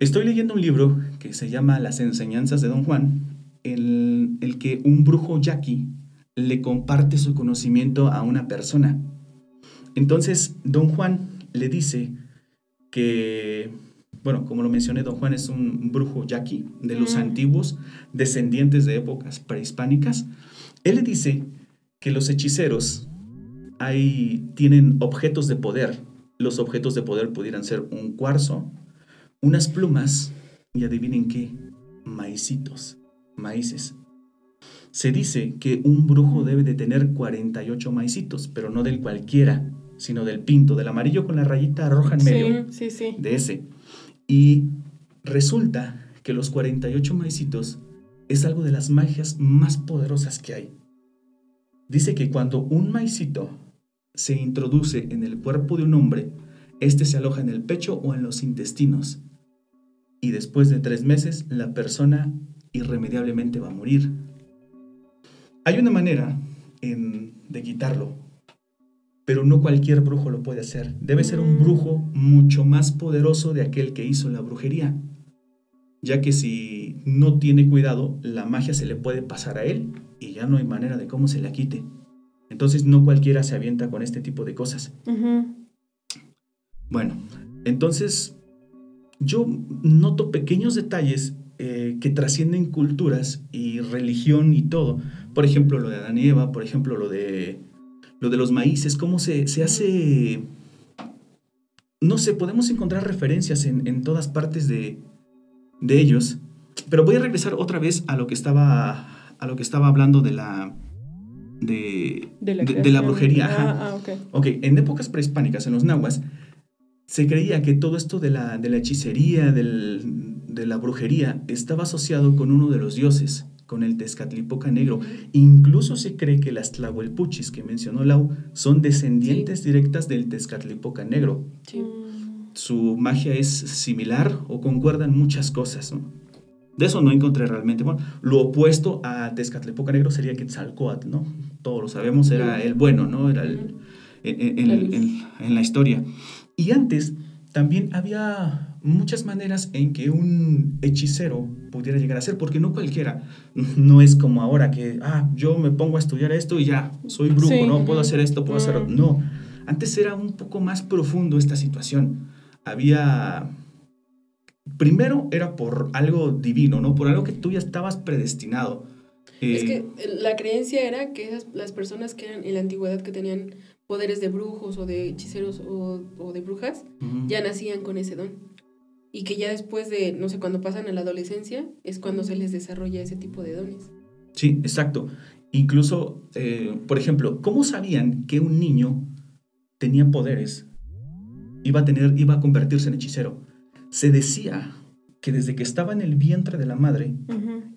Estoy leyendo un libro que se llama Las enseñanzas de Don Juan, en el que un brujo yaqui le comparte su conocimiento a una persona. Entonces, Don Juan le dice que, bueno, como lo mencioné, Don Juan es un brujo yaqui de los antiguos, descendientes de épocas prehispánicas. Él le dice que los hechiceros hay, tienen objetos de poder. Los objetos de poder pudieran ser un cuarzo, unas plumas y adivinen qué, maicitos, maíces. Se dice que un brujo debe de tener 48 maicitos, pero no del cualquiera, sino del pinto, del amarillo con la rayita roja en medio. Sí, sí, sí. De ese. Y resulta que los 48 maicitos es algo de las magias más poderosas que hay. Dice que cuando un maicito se introduce en el cuerpo de un hombre, este se aloja en el pecho o en los intestinos y después de tres meses la persona irremediablemente va a morir. Hay una manera de quitarlo, pero no cualquier brujo lo puede hacer. Debe ser un brujo mucho más poderoso de aquel que hizo la brujería, ya que si no tiene cuidado, la magia se le puede pasar a él y ya no hay manera de cómo se la quite. Entonces no cualquiera se avienta con este tipo de cosas. Bueno, entonces yo noto pequeños detalles eh, que trascienden culturas y religión y todo. Por ejemplo, lo de Adán y Eva, por ejemplo, lo de, lo de los maíces, cómo se, se hace... No sé, podemos encontrar referencias en, todas partes de, de, ellos. Pero voy a regresar otra vez a lo que estaba, a lo que estaba hablando de la... De, de, la, brujería. Ah, ah, okay. ok, en épocas prehispánicas, en los nahuas, se creía que todo esto de la, de la hechicería, de la brujería, estaba asociado con uno de los dioses, con el Tezcatlipoca Negro. Incluso se cree que las Tlahuelpuchis que mencionó Lau son descendientes directas del Tezcatlipoca Negro. Su magia es similar o concuerdan muchas cosas. De eso no encontré realmente. Bueno, lo opuesto a Tezcatlipoca Negro sería Quetzalcoatl, ¿no? Todos lo sabemos, era el bueno, ¿no? Era el, en la historia. Y antes también había muchas maneras en que un hechicero pudiera llegar a ser, porque no cualquiera, no es como ahora que, ah, yo me pongo a estudiar esto y ya, soy brujo, ¿no? Puedo hacer esto, puedo hacer... No, antes era un poco más profundo esta situación. Había... Primero era por algo divino, ¿no? Por algo que tú ya estabas predestinado. es que eh, la creencia era que esas, las personas que eran en la antigüedad que tenían poderes de brujos o de hechiceros o, de brujas, ya nacían con ese don. Y que ya después de, no sé, cuando pasan a la adolescencia, es cuando se les desarrolla ese tipo de dones. Sí, exacto. Incluso, eh, por ejemplo, ¿cómo sabían que un niño tenía poderes? Iba a tener, iba a convertirse en hechicero. Se decía que desde que estaba en el vientre de la madre,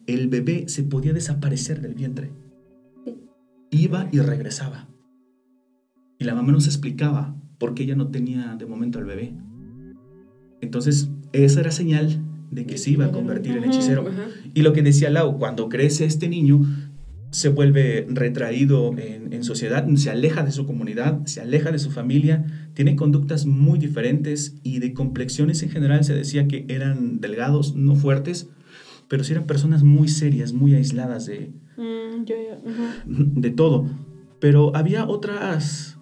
el bebé se podía desaparecer del vientre. Iba y regresaba. y la mamá no se explicaba por qué ella no tenía de momento al bebé. Entonces, esa era señal de que se iba a convertir en hechicero. Y lo que decía Lau, cuando crece este niño, se vuelve retraído en, sociedad, se aleja de su comunidad, se aleja de su familia, tiene conductas muy diferentes y de complexiones en general se decía que eran delgados, no fuertes, pero sí eran personas muy serias, muy aisladas de, mm, de todo. Pero había otras,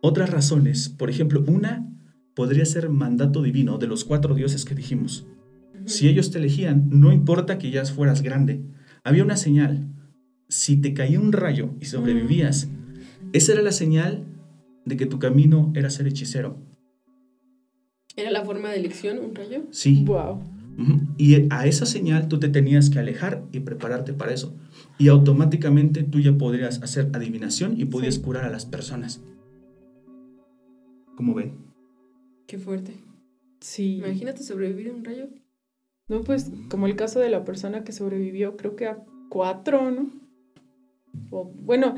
otras razones. Por ejemplo, una podría ser mandato divino de los cuatro dioses que dijimos. Si ellos te elegían, no importa que ya fueras grande. Había una señal. Si te caía un rayo y sobrevivías, mm. esa era la señal de que tu camino era ser hechicero. ¿Era la forma de elección un rayo? Sí. Wow. Y a esa señal tú te tenías que alejar y prepararte para eso. Y automáticamente tú ya podrías hacer adivinación y podías curar a las personas. ¿Cómo ven? Qué fuerte. Sí. Imagínate sobrevivir a un rayo. No, pues como el caso de la persona que sobrevivió, creo que a cuatro, ¿no? Bueno,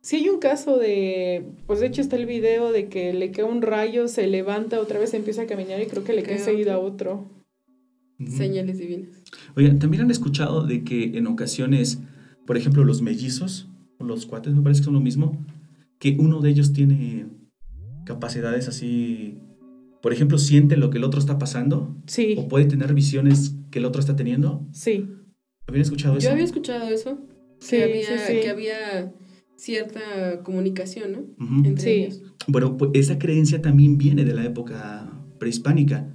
si hay un caso de, pues de hecho está el video de que le queda un rayo, se levanta otra vez, empieza a caminar y creo que le queda enseguida otro. Señales divinas. Oigan, también han escuchado de que en ocasiones, por ejemplo, los mellizos, o los cuates, me parece que son lo mismo, que uno de ellos tiene capacidades así, por ejemplo, siente lo que el otro está pasando. Sí. O puede tener visiones que el otro está teniendo. Sí. ¿Habían escuchado eso? Yo había escuchado eso. Sí, que había, Que había cierta comunicación, ¿no? Entre ellos. Bueno, pues esa creencia también viene de la época prehispánica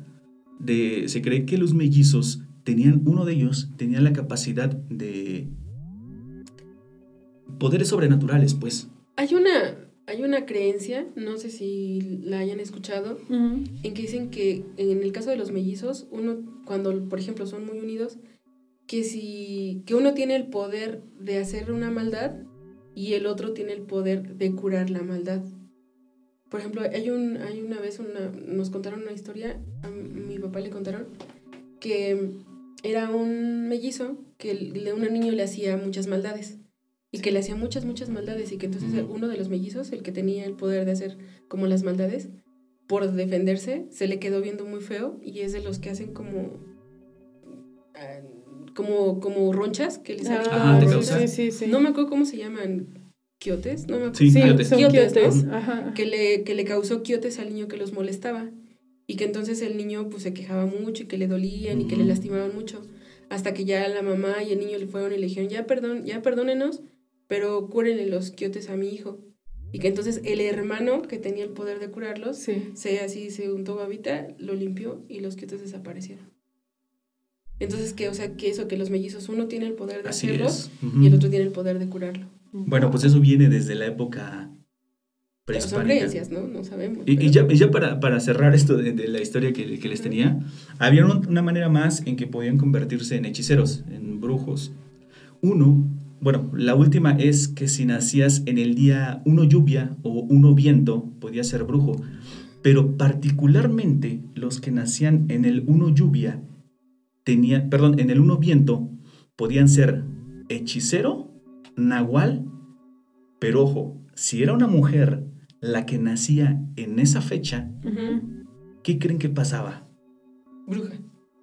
de, se cree que los mellizos tenían, uno de ellos tenía la capacidad de poderes sobrenaturales, pues. Hay una, hay una creencia, no sé si la hayan escuchado, en que dicen que en el caso de los mellizos, uno, cuando por ejemplo son muy unidos, que si, que uno tiene el poder de hacer una maldad y el otro tiene el poder de curar la maldad. Por ejemplo, hay, un, hay una vez, una, nos contaron una historia, a mi papá le contaron, que era un mellizo que de un niño le hacía muchas maldades y que le hacía muchas, muchas maldades y que entonces uno de los mellizos, el que tenía el poder de hacer como las maldades, por defenderse, se le quedó viendo muy feo y es de los que hacen como... Ah, como, como ronchas que le salen ah, sí, sí, sí. No me acuerdo cómo se llaman quiotes, no me acuerdo. Sí, quiotes. Que, le, que le causó quiotes al niño que los molestaba. Y que entonces el niño pues se quejaba mucho y que le dolían y que le lastimaban mucho. Hasta que ya la mamá y el niño le fueron y le dijeron, ya, perdón, ya perdónenos, pero cúrenle los quiotes a mi hijo. Y que entonces el hermano que tenía el poder de curarlos, se así se untó babita, lo limpió y los quiotes desaparecieron. Entonces, que, o sea, que eso, que los mellizos, uno tiene el poder de hacerlo y el otro tiene el poder de curarlo. Bueno, pues eso viene desde la época prehispánica. Son ¿no? No sabemos. Y, ya, ya para, para, cerrar esto de, la historia que, que les tenía, había una manera más en que podían convertirse en hechiceros, en brujos. Uno, bueno, la última es que si nacías en el día uno lluvia o uno viento, podías ser brujo. Pero particularmente los que nacían en el uno lluvia, tenían, perdón, en el uno viento, podían ser hechicero Nahual, pero ojo, si era una mujer la que nacía en esa fecha, ¿qué creen que pasaba? Bruja.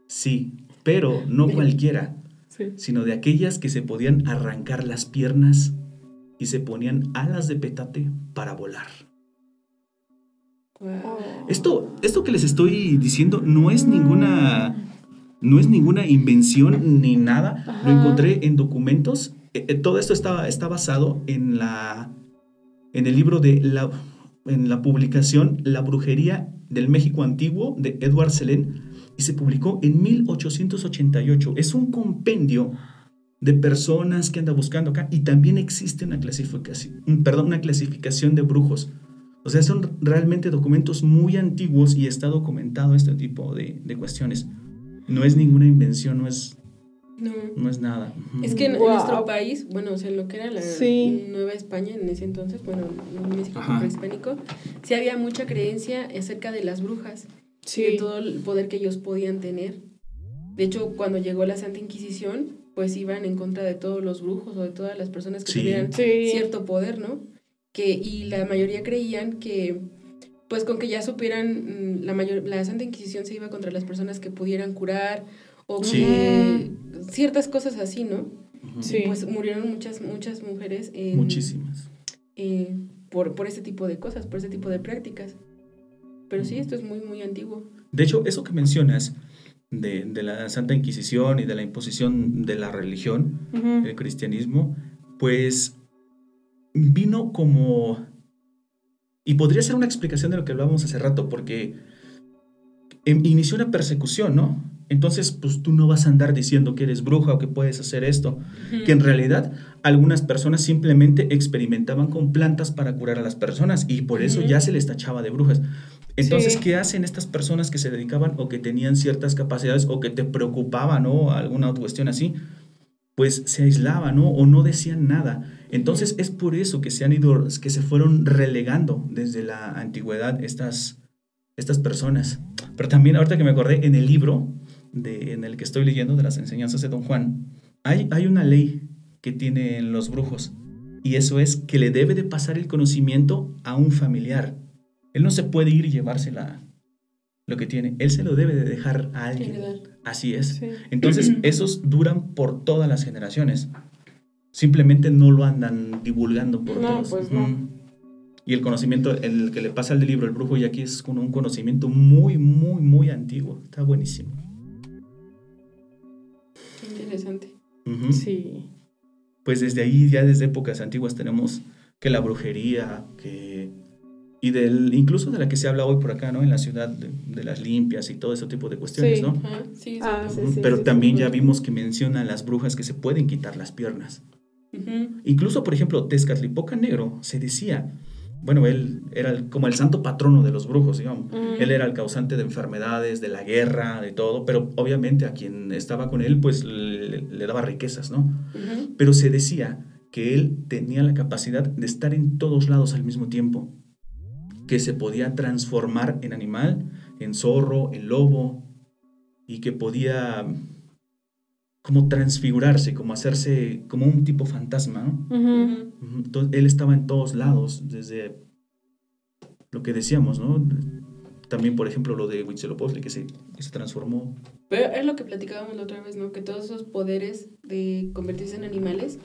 Sí, pero no cualquiera, sino de aquellas que se podían arrancar las piernas y se ponían alas de petate para volar. Esto, esto que les estoy diciendo no es ninguna, no es ninguna invención ni nada. Lo encontré en documentos eh, eh, todo esto está, está basado en, la, en el libro de la, en la publicación La brujería del México antiguo de Edward Selén y se publicó en 1888. Es un compendio de personas que anda buscando acá y también existe una clasificación, perdón, una clasificación de brujos. O sea, son realmente documentos muy antiguos y está documentado este tipo de, de cuestiones. No es ninguna invención, no es no. No es nada. Es que en, nuestro país, bueno, o sea, en lo que era la Nueva España en ese entonces, bueno, en México prehispánico, sí había mucha creencia acerca de las brujas. Sí. De todo el poder que ellos podían tener. De hecho, cuando llegó la Santa Inquisición, pues iban en contra de todos los brujos o de todas las personas que tuvieran cierto poder, ¿no? que, y la mayoría creían que pues con que ya supieran, mm, la, mayor, la Santa Inquisición se iba contra las personas que pudieran curar o ciertas cosas así, ¿no? Sí. Pues murieron muchas, muchas mujeres. Muchísimas. Eh, por, por este tipo de cosas, por este tipo de prácticas. Pero sí, esto es muy, muy antiguo. De hecho, eso que mencionas de, de la Santa Inquisición y de la imposición de la religión, el cristianismo, pues vino como... Y podría ser una explicación de lo que hablábamos hace rato, porque em, inició una persecución, ¿no? Entonces, pues tú no vas a andar diciendo que eres bruja o que puedes hacer esto. Que en realidad algunas personas simplemente experimentaban con plantas para curar a las personas y por eso ya se les tachaba de brujas. Entonces, ¿qué hacen estas personas que se dedicaban o que tenían ciertas capacidades o que te preocupaban o alguna otra cuestión así? Pues se aislaban ¿no? o no decían nada. Entonces, es por eso que se han ido, que se fueron relegando desde la antigüedad estas, estas personas. Pero también, ahorita que me acordé, en el libro en el que estoy leyendo, de las enseñanzas de Don Juan, hay, hay una ley que tienen los brujos, y eso es que le debe de pasar el conocimiento a un familiar. Él no se puede ir y llevársela lo que tiene, él se lo debe de dejar a alguien. Así es. Entonces, esos duran por todas las generaciones. Simplemente no lo andan divulgando por no, Pues no. Y el conocimiento, el que le pasa al libro El Brujo y aquí es con un conocimiento muy, muy, muy antiguo. Está buenísimo interesante. Sí. Pues desde ahí, ya desde épocas antiguas, tenemos que la brujería, que. Y del, incluso de la que se habla hoy por acá, ¿no? En la ciudad de, las limpias y todo ese tipo de cuestiones, ¿no? sí, ah, Pero también ya vimos que menciona a las brujas que se pueden quitar las piernas. Incluso, por ejemplo, Tezcatlipoca Negro se decía bueno, él era como el santo patrono de los brujos, digamos. Él era el causante de enfermedades, de la guerra, de todo, pero obviamente a quien estaba con él, pues le, daba riquezas, ¿no? Pero se decía que él tenía la capacidad de estar en todos lados al mismo tiempo, que se podía transformar en animal, en zorro, en lobo, y que podía como transfigurarse, como hacerse como un tipo fantasma, ¿no? Entonces, él estaba en todos lados, desde lo que decíamos, ¿no? También, por ejemplo, lo de Huitzilopochtli, que se, que se transformó. Pero es lo que platicábamos la otra vez, ¿no? Que todos esos poderes de convertirse en animales,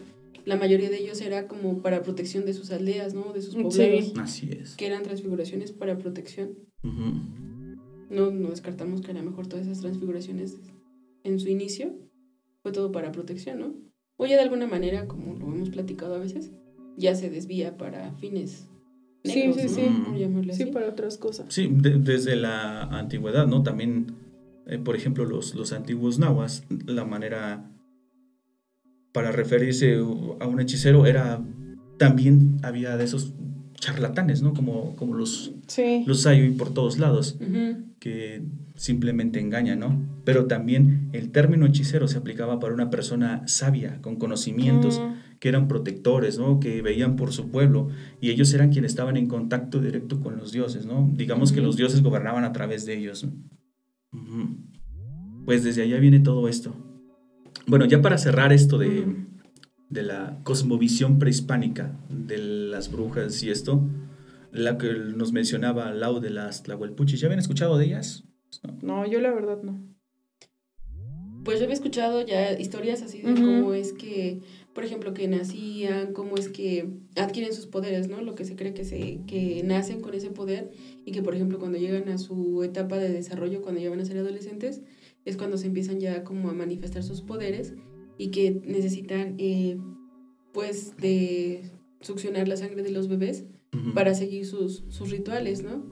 la mayoría de ellos era como para protección de sus aldeas, ¿no? De sus poblados. Así es. Que eran transfiguraciones para protección. no, no descartamos que a lo mejor todas esas transfiguraciones en su inicio fue todo para protección, ¿no? O ya de alguna manera, como lo hemos platicado a veces, ya se desvía para fines. sí, sí, sí. Sí, para otras cosas. Sí, desde la antigüedad, ¿no? También, eh, por ejemplo, los, los antiguos nahuas, la manera para referirse a un hechicero era también había de esos charlatanes, ¿no? Como, como los, los hay por todos lados, que simplemente engañan, ¿no? Pero también el término hechicero se aplicaba para una persona sabia, con conocimientos, que eran protectores, ¿no? Que veían por su pueblo y ellos eran quienes estaban en contacto directo con los dioses, ¿no? Digamos que los dioses gobernaban a través de ellos. Pues desde allá viene todo esto. Bueno, ya para cerrar esto de de la cosmovisión prehispánica de las brujas y esto, la que nos mencionaba Lau de las Tlahuelpuchis. ¿Ya habían escuchado de ellas? No. yo la verdad no. Pues yo había escuchado ya historias así de cómo es que, por ejemplo, que nacían, cómo es que adquieren sus poderes, ¿no? Lo que se cree que, se, que nacen con ese poder y que, por ejemplo, cuando llegan a su etapa de desarrollo, cuando ya van a ser adolescentes, es cuando se empiezan ya como a manifestar sus poderes y que necesitan eh, pues de succionar la sangre de los bebés para seguir sus, sus rituales, ¿no?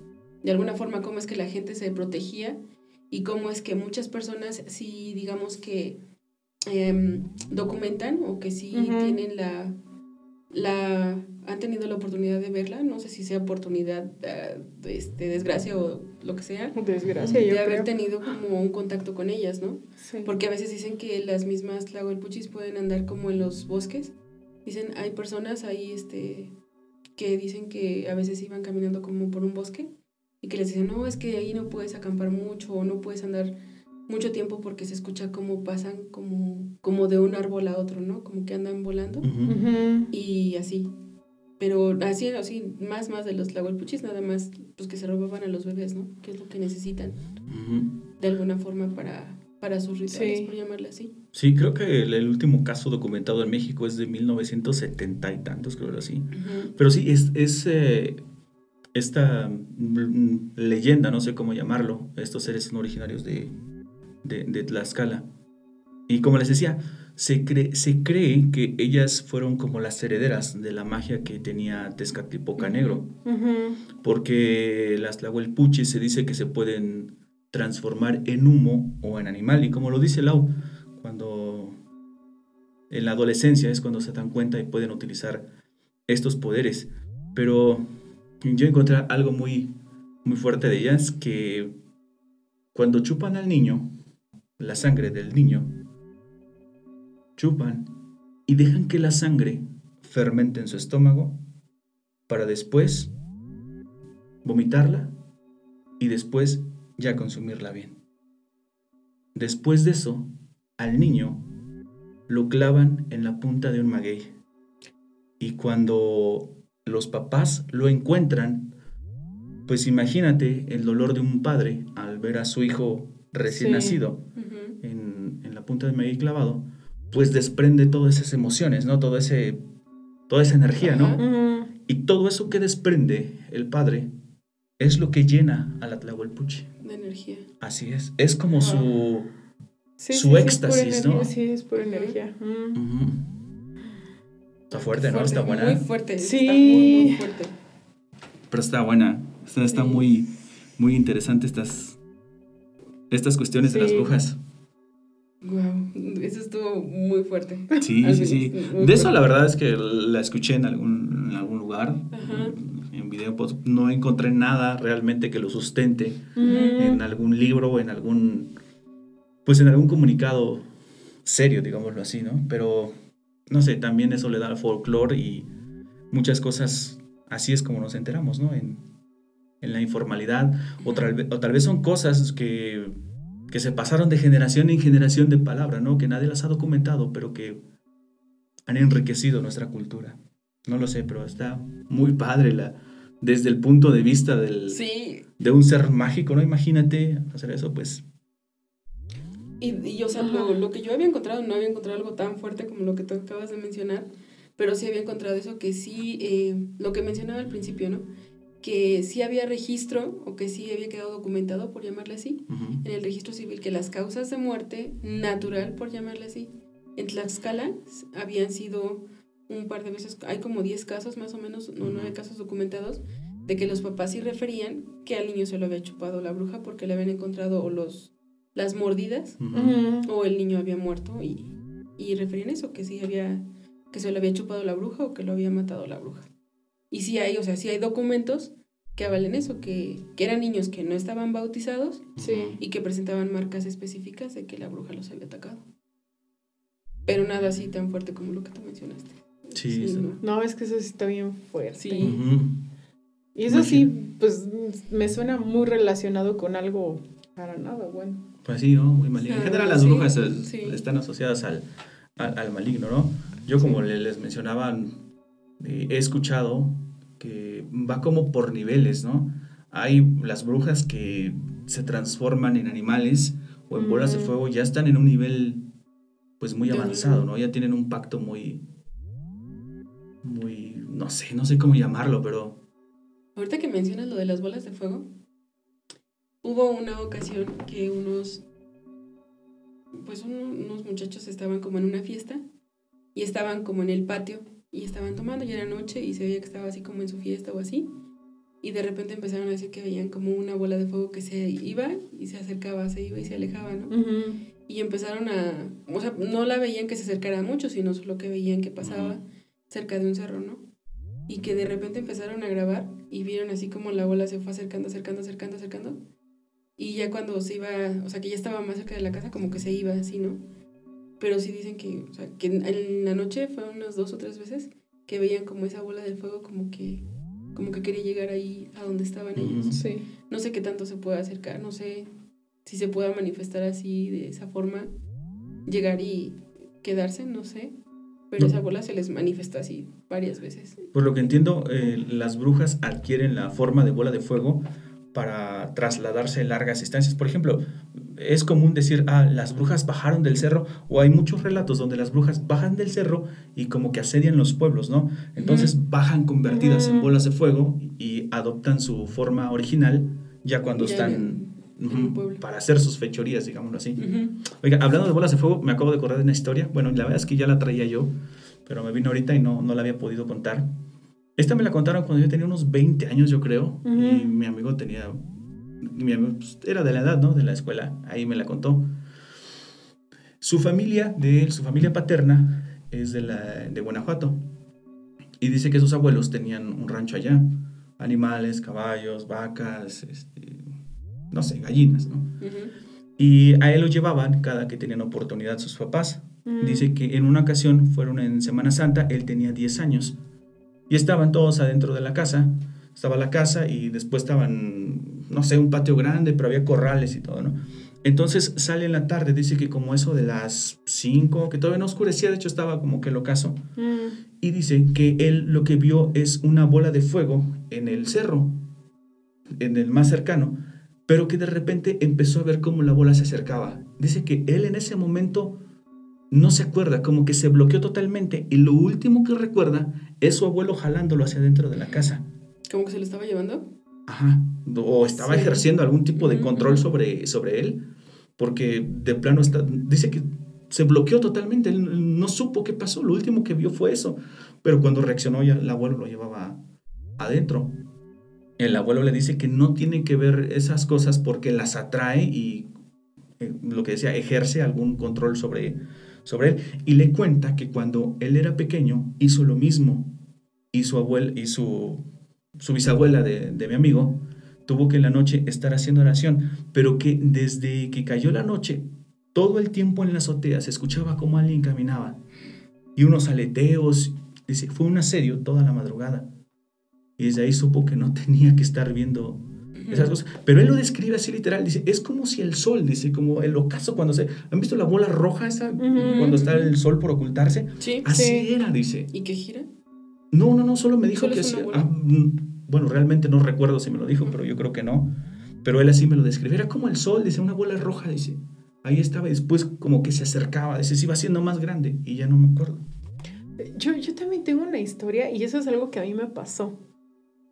De alguna forma, cómo es que la gente se protegía y cómo es que muchas personas sí, digamos que em, documentan o que sí tienen la, la han tenido la oportunidad de verla, no sé si sea oportunidad de, este, desgracia o lo que sea, desgracia, de haber tenido como un contacto con ellas, ¿no? Porque a veces dicen que las mismas Tlahuelpuchis pueden andar como en los bosques. Dicen, hay personas ahí este, que dicen que a veces iban caminando como por un bosque y que les dicen, no, es que ahí no puedes acampar mucho o no puedes andar mucho tiempo porque se escucha como pasan como, como de un árbol a otro, ¿no? Como que andan volando y así. Pero así, así, más, más de los tlahuelpuchis, nada más, pues que se robaban a los bebés, ¿no? Que es lo que necesitan, de alguna forma, para, para sus rituales, por llamarle así. Sí, creo que el, último caso documentado en México es de 1970 y tantos, creo que así. Pero sí, es, es eh, esta mm, leyenda, no sé cómo llamarlo, estos seres son originarios de, de, de Tlaxcala. Y como les decía, se cree, se cree que ellas fueron como las herederas de la magia que tenía Tezcatlipoca Negro, porque las Tlahuelpuchis se dice que se pueden transformar en humo o en animal, y como lo dice Lau, cuando en la adolescencia es cuando se dan cuenta y pueden utilizar estos poderes, pero yo encontré algo muy, muy fuerte de ellas, que cuando chupan al niño, la sangre del niño, chupan y dejan que la sangre fermente en su estómago para después vomitarla y después ya consumirla bien. Después de eso, al niño lo clavan en la punta de un maguey. Y cuando los papás lo encuentran, pues imagínate el dolor de un padre al ver a su hijo recién nacido en, en, la punta del maguey clavado, pues desprende todas esas emociones, ¿no? Todo ese, toda esa energía, ¿no? Y todo eso que desprende el Padre es lo que llena a la Tlahuelpuchi. De energía. Así es. Es como su, su éxtasis, ¿no? Sí, es por energía. Está fuerte, ¿no? Está buena. Muy fuerte. Sí. Está muy, muy fuerte. Pero está buena. Está, está muy, muy interesante estas, estas cuestiones de las brujas. Wow, eso estuvo muy fuerte. Sí, sí, sí. De eso la verdad es que la escuché en algún, en algún lugar, en video, pues no encontré nada realmente que lo sustente en algún libro o en algún, pues en algún comunicado serio, digámoslo así, ¿no? Pero, no sé, también eso le da al folclore y muchas cosas, así es como nos enteramos, ¿no? En, en la informalidad, o, o tal vez son cosas que que se pasaron de generación en generación de palabra, ¿no? Que nadie las ha documentado, pero que han enriquecido nuestra cultura. No lo sé, pero está muy padre la, desde el punto de vista del, de un ser mágico, ¿no? Imagínate hacer eso, pues. Y, y o sea, lo, que yo había encontrado, no había encontrado algo tan fuerte como lo que tú acabas de mencionar, pero sí había encontrado eso que sí, eh, lo que mencionaba al principio, ¿no? Que sí había registro o que sí había quedado documentado, por llamarle así, en el registro civil, que las causas de muerte natural, por llamarle así, en Tlaxcala habían sido un par de veces, hay como 10 casos más o menos, no nueve casos documentados, de que los papás sí referían que al niño se lo había chupado la bruja porque le habían encontrado o los, las mordidas o el niño había muerto y, y referían eso, que sí había, que se lo había chupado la bruja o que lo había matado la bruja. Y sí hay, o sea, sí hay documentos que avalen eso, que, que eran niños que no estaban bautizados y que presentaban marcas específicas de que la bruja los había atacado. Pero nada así tan fuerte como lo que tú mencionaste. Sí, ¿no? es que eso sí está bien fuerte. Sí. Y eso sí, pues me suena muy relacionado con algo para nada bueno. Pues sí, ¿no? Muy maligno. En general las brujas están asociadas al, al, maligno, ¿no? Yo como les mencionaba, eh, he escuchado que va como por niveles, ¿no? Hay las brujas que se transforman en animales o en bolas de fuego, ya están en un nivel pues muy avanzado, ¿no? Ya tienen un pacto muy, muy, no sé, no sé cómo llamarlo, pero... Ahorita que mencionas lo de las bolas de fuego, hubo una ocasión que unos, pues unos muchachos estaban como en una fiesta y estaban como en el patio y estaban tomando, ya era noche y se veía que estaba así como en su fiesta o así. Y de repente empezaron a decir que veían como una bola de fuego que se iba y se acercaba, se iba y se alejaba, ¿no? Y empezaron a, o sea, no la veían que se acercara mucho, sino solo que veían que pasaba cerca de un cerro, ¿no? Y que de repente empezaron a grabar y vieron así como la bola se fue acercando, acercando, acercando, acercando. Y ya cuando se iba, o sea, que ya estaba más cerca de la casa, como que se iba así, ¿no? Pero sí dicen que, o sea, que en la noche fue unas dos o tres veces que veían como esa bola del fuego como que como que quería llegar ahí a donde estaban ellos. Sí. No sé qué tanto se puede acercar, no sé si se pueda manifestar así de esa forma, llegar y quedarse, no sé. pero esa bola se les manifestó así varias veces. Por lo que entiendo, eh, las brujas adquieren la forma de bola de fuego para trasladarse largas distancias. Por ejemplo, es común decir, ah, las brujas bajaron del cerro, o hay muchos relatos donde las brujas bajan del cerro y como que asedian los pueblos, ¿no? Entonces bajan convertidas en bolas de fuego y adoptan su forma original ya cuando están para hacer sus fechorías, digámoslo así. Oiga, hablando de bolas de fuego, me acabo de acordar de una historia. Bueno, la verdad es que ya la traía yo, pero me vino ahorita y no, no la había podido contar. Esta me la contaron cuando yo tenía unos 20 años, yo creo, y mi amigo tenía, mi pues, era de la edad, ¿no? De la escuela, ahí me la contó. Su familia, de él, su familia paterna, es de, la, de Guanajuato. Y dice que sus abuelos tenían un rancho allá. Animales, caballos, vacas, este, no sé, gallinas, ¿no? Y a él lo llevaban cada que tenían oportunidad sus papás. Mm. Dice que en una ocasión, fueron en Semana Santa, él tenía 10 años y estaban todos adentro de la casa. Estaba la casa y después estaban, no sé, un patio grande, pero había corrales y todo, ¿no? Entonces sale en la tarde, dice que como eso de las 5, que todavía no oscurecía, de hecho estaba como que el ocaso. Mm. Y dice que él lo que vio es una bola de fuego en el cerro, en el más cercano, pero que de repente empezó a ver cómo la bola se acercaba. Dice que él en ese momento no se acuerda, como que se bloqueó totalmente y lo último que recuerda es su abuelo jalándolo hacia adentro de la casa. ¿Cómo que se lo estaba llevando? Ajá, o estaba ejerciendo algún tipo de control sobre, sobre él, porque de plano está, dice que se bloqueó totalmente, él no supo qué pasó, lo último que vio fue eso, pero cuando reaccionó ya el abuelo lo llevaba adentro. El abuelo le dice que no tiene que ver esas cosas porque las atrae y eh, lo que decía, ejerce algún control sobre, sobre él. Y le cuenta que cuando él era pequeño hizo lo mismo. Y su abuela y su, su bisabuela de, de mi amigo tuvo que en la noche estar haciendo oración, pero que desde que cayó la noche, todo el tiempo en la azotea se escuchaba como alguien caminaba. Y unos aleteos, dice, fue un asedio toda la madrugada. Y desde ahí supo que no tenía que estar viendo esas cosas. Pero él lo describe así literal, dice, es como si el sol, dice, como el ocaso cuando se... ¿Han visto la bola roja esa? Cuando está el sol por ocultarse. Sí. Así era, dice. ¿Y qué gira? No, no, no, solo me dijo que hacía... Ah, bueno, realmente no recuerdo si me lo dijo, pero yo creo que no. Pero él así me lo describe. Era como el sol, dice, una bola roja, dice. Ahí estaba y después como que se acercaba, dice, se iba haciendo más grande y ya no me acuerdo. Yo, yo también tengo una historia y eso es algo que a mí me pasó.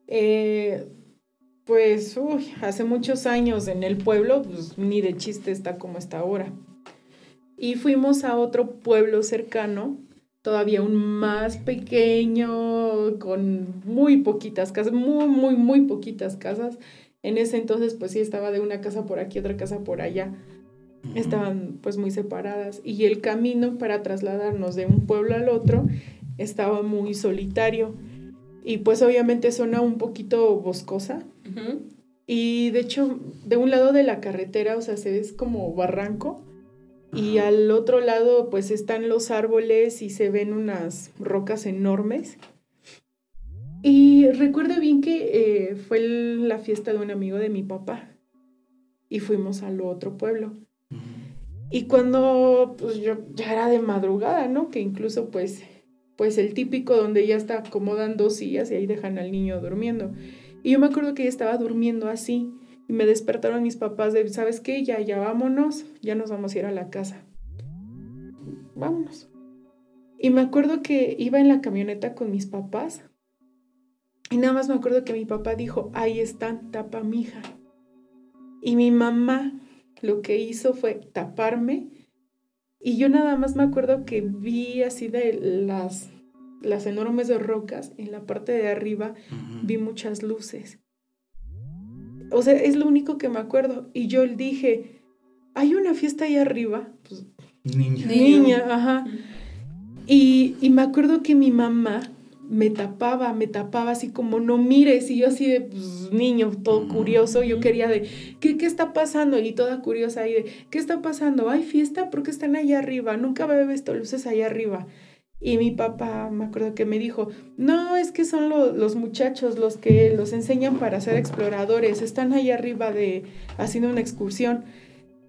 Eh, pues, uy, hace muchos años en el pueblo, pues ni de chiste está como está ahora. Y fuimos a otro pueblo cercano, todavía un más pequeño, con muy poquitas casas, muy, muy, muy poquitas casas. En ese entonces, pues sí, estaba de una casa por aquí, otra casa por allá. Estaban pues muy separadas. Y el camino para trasladarnos de un pueblo al otro estaba muy solitario. Y pues obviamente zona un poquito boscosa. Y de hecho, de un lado de la carretera, o sea, se es como barranco. Y al otro lado, pues están los árboles y se ven unas rocas enormes. Y recuerdo bien que eh, fue la fiesta de un amigo de mi papá. Y fuimos al otro pueblo. Y cuando, pues yo ya era de madrugada, ¿no? Que incluso, pues, pues el típico donde ya está acomodan dos sillas y ahí dejan al niño durmiendo. Y yo me acuerdo que ella estaba durmiendo así y me despertaron mis papás de, ¿sabes qué? Ya, ya vámonos, ya nos vamos a ir a la casa. Vámonos. Y me acuerdo que iba en la camioneta con mis papás y nada más me acuerdo que mi papá dijo, ahí están, tapa mi hija. Y mi mamá lo que hizo fue taparme y yo nada más me acuerdo que vi así de las, las enormes rocas, en la parte de arriba vi muchas luces. O sea, es lo único que me acuerdo. Y yo le dije, hay una fiesta ahí arriba. Pues, niña. Niña, ajá. Y, y me acuerdo que mi mamá me tapaba, me tapaba así como no mires y yo así de pues, niño todo curioso, yo quería de ¿qué, ¿qué está pasando? Y toda curiosa ahí de ¿qué está pasando? ¿Hay fiesta? ¿Por qué están allá arriba? Nunca había visto luces allá arriba. Y mi papá me acuerdo que me dijo, no, es que son los muchachos los que los enseñan para ser exploradores, están allá arriba de haciendo una excursión.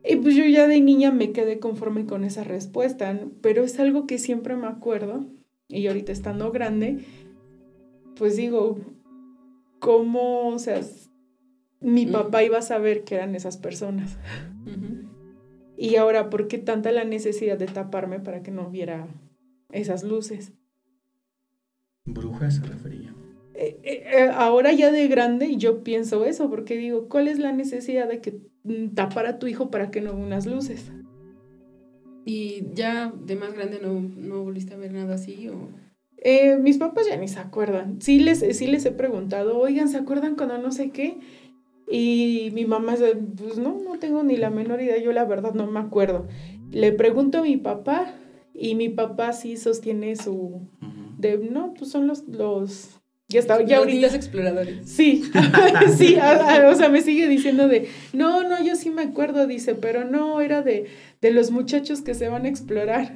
Y pues yo ya de niña me quedé conforme con esa respuesta, pero es algo que siempre me acuerdo Y ahorita estando grande, pues digo, ¿cómo, o sea, mi papá iba a saber que eran esas personas? Y ahora, ¿por qué tanta la necesidad de taparme para que no viera esas luces? Brujas se refería. Eh, eh, eh, ahora ya de grande yo pienso eso, porque digo, ¿cuál es la necesidad de que mm, tapar a tu hijo para que no vea unas luces? ¿Y ya de más grande no, no volviste a ver nada así? O... mis papás ya ni se acuerdan. Sí les, sí les he preguntado, oigan, ¿se acuerdan cuando no sé qué? Y mi mamá, pues no, no tengo ni la menor idea, yo la verdad no me acuerdo. Le pregunto a mi papá y mi papá sí sostiene su... De, no, pues son los, los ya está, ya ahorita. exploradores. Sí, sí, o sea, me sigue diciendo de, no, no, yo sí me acuerdo, dice, pero no, era de, de los muchachos que se van a explorar.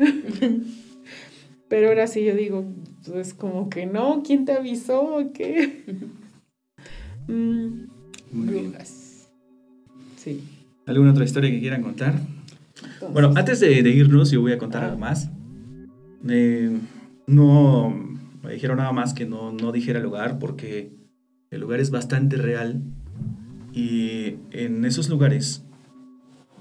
pero ahora sí yo digo, pues como que no, ¿quién te avisó o qué? mm. Sí. ¿Alguna otra historia que quieran contar? Bueno, antes de, irnos, yo voy a contar algo más. Eh, no me dijeron nada más que no, no dijera el lugar porque el lugar es bastante real y en esos lugares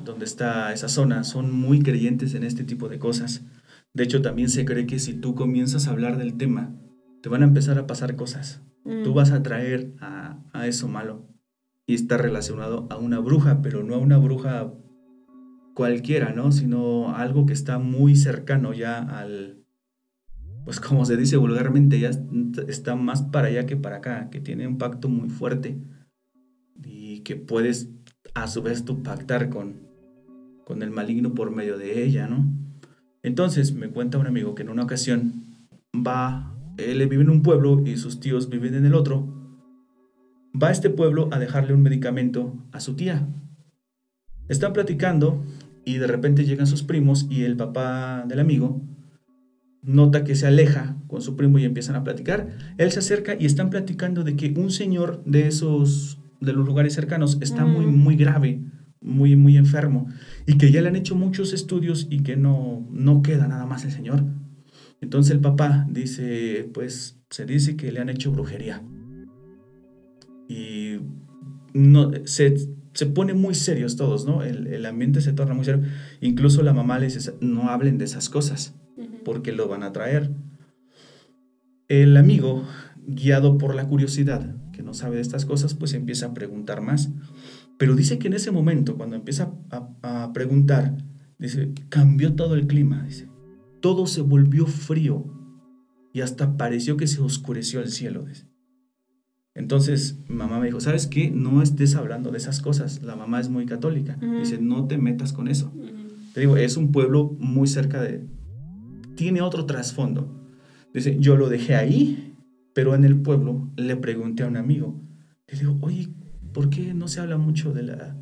donde está esa zona son muy creyentes en este tipo de cosas. De hecho, también se cree que si tú comienzas a hablar del tema, te van a empezar a pasar cosas. Tú mm. vas a traer a, a eso malo y está relacionado a una bruja, pero no a una bruja cualquiera, ¿no? Sino algo que está muy cercano ya al, pues como se dice vulgarmente, ya está más para allá que para acá, que tiene un pacto muy fuerte y que puedes a su vez tú pactar con, con el maligno por medio de ella, ¿no? Entonces me cuenta un amigo que en una ocasión va, él vive en un pueblo y sus tíos viven en el otro, va a este pueblo a dejarle un medicamento a su tía. Están platicando y de repente llegan sus primos y el papá del amigo nota que se aleja con su primo y empiezan a platicar. Él se acerca y están platicando de que un señor de esos, de los lugares cercanos, está muy, muy grave, muy, muy enfermo y que ya le han hecho muchos estudios y que no, no queda nada más el señor. Entonces el papá dice, pues se dice que le han hecho brujería y no, se, se pone muy serios todos, ¿no? El, el, ambiente se torna muy serio. Incluso la mamá les dice, no hablen de esas cosas, porque lo van a traer. El amigo, guiado por la curiosidad, que no sabe de estas cosas, pues empieza a preguntar más. Pero dice que en ese momento, cuando empieza a, a preguntar, dice, cambió todo el clima, dice. Todo se volvió frío y hasta pareció que se oscureció el cielo, dice. Entonces, mamá me dijo, ¿sabes qué? No estés hablando de esas cosas. La mamá es muy católica. Dice, no te metas con eso. Te digo, es un pueblo muy cerca de... Tiene otro trasfondo. Dice, yo lo dejé ahí, pero en el pueblo le pregunté a un amigo. Le digo, oye, ¿por qué no se habla mucho de la...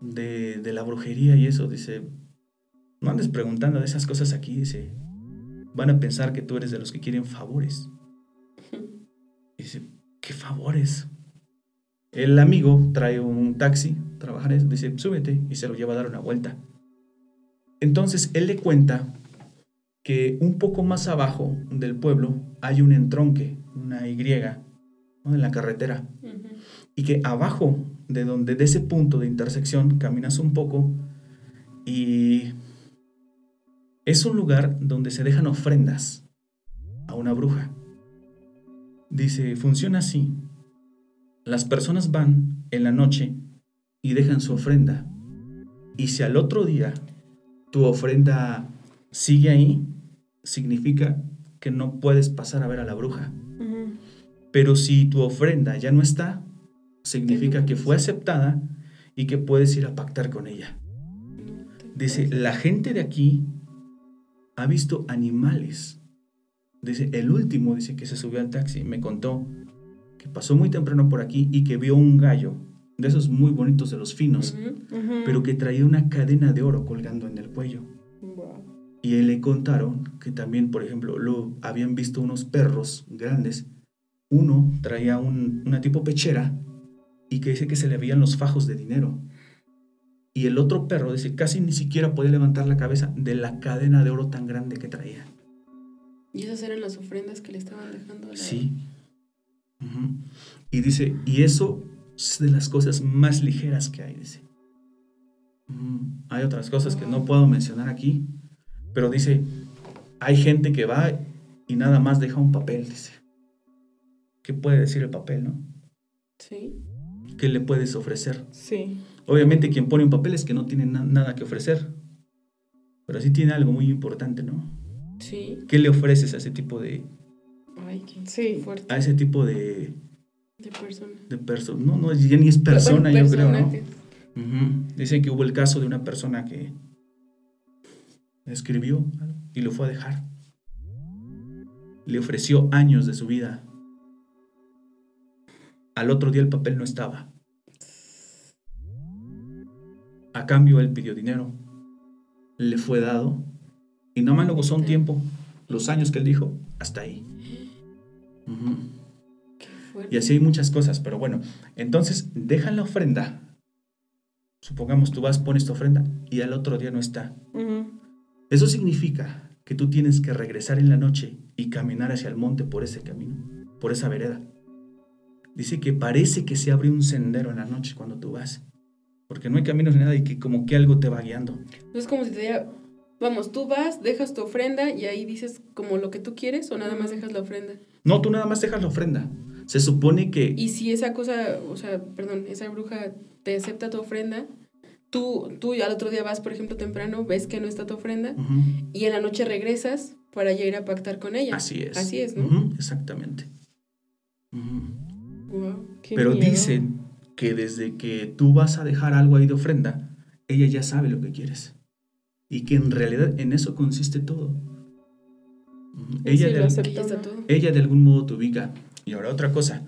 De, de la brujería y eso? Dice, no andes preguntando de esas cosas aquí. Dice, van a pensar que tú eres de los que quieren favores. Y dice, ¿qué favores? El amigo trae un taxi, trabajar, dice, súbete y se lo lleva a dar una vuelta. Entonces él le cuenta que un poco más abajo del pueblo hay un entronque, una Y, en la carretera. Y que abajo de donde, de ese punto de intersección, caminas un poco y es un lugar donde se dejan ofrendas a una bruja. Dice, funciona así. Las personas van en la noche y dejan su ofrenda. Y si al otro día tu ofrenda sigue ahí, significa que no puedes pasar a ver a la bruja. Pero si tu ofrenda ya no está, significa que fue aceptada y que puedes ir a pactar con ella. Dice, la gente de aquí ha visto animales Dice, el último, dice que se subió al taxi, me contó que pasó muy temprano por aquí y que vio un gallo, de esos muy bonitos, de los finos, pero que traía una cadena de oro colgando en el cuello. Y él le contaron que también, por ejemplo, lo habían visto unos perros grandes. Uno traía una tipo pechera y que dice que se le veían los fajos de dinero. Y el otro perro, dice, casi ni siquiera podía levantar la cabeza de la cadena de oro tan grande que traía. Y esas eran las ofrendas que le estaban dejando. A la... Sí. Y dice, y eso es de las cosas más ligeras que hay, dice. Hay otras cosas que no puedo mencionar aquí, pero dice, hay gente que va y nada más deja un papel, dice. ¿Qué puede decir el papel, no? Sí. ¿Qué le puedes ofrecer? Sí. Obviamente quien pone un papel es que no tiene nada que ofrecer, pero sí tiene algo muy importante, ¿no? Sí. ¿Qué le ofreces a ese tipo de... Ay, qué sí. fuerte. A ese tipo de... De persona. De persona. No, no, ya ni es persona, yo creo, ¿no? Dicen que hubo el caso de una persona que escribió y lo fue a dejar. Le ofreció años de su vida. Al otro día el papel no estaba. A cambio él pidió dinero. Le fue dado. Y no más lo gozó un tiempo. Los años que él dijo, hasta ahí. Y así hay muchas cosas, pero bueno, entonces dejan la ofrenda Supongamos tú vas, pones tu ofrenda y al otro día no está. Eso significa que tú tienes que regresar en la noche y caminar hacia el monte por ese camino, por esa vereda. Dice que parece que se abre un sendero en la noche cuando tú vas, porque no hay caminos ni nada y que como que algo te va guiando. Es como si te diera, vamos, tú vas, dejas tu ofrenda y ahí dices como lo que tú quieres o nada más dejas la ofrenda. No, tú nada más dejas la ofrenda. Se supone que... Y si esa cosa, o sea, perdón, esa bruja te acepta tu ofrenda, tú, tú al otro día vas, por ejemplo, temprano, ves que no está tu ofrenda y en la noche regresas para ya ir a pactar con ella. Así es. Así es, ¿no? Exactamente. Pero dicen que desde que tú vas a dejar algo ahí de ofrenda, ella ya sabe lo que quieres. Y que en realidad en eso consiste todo. Ella, ella de algún modo te ubica. Y ahora otra cosa.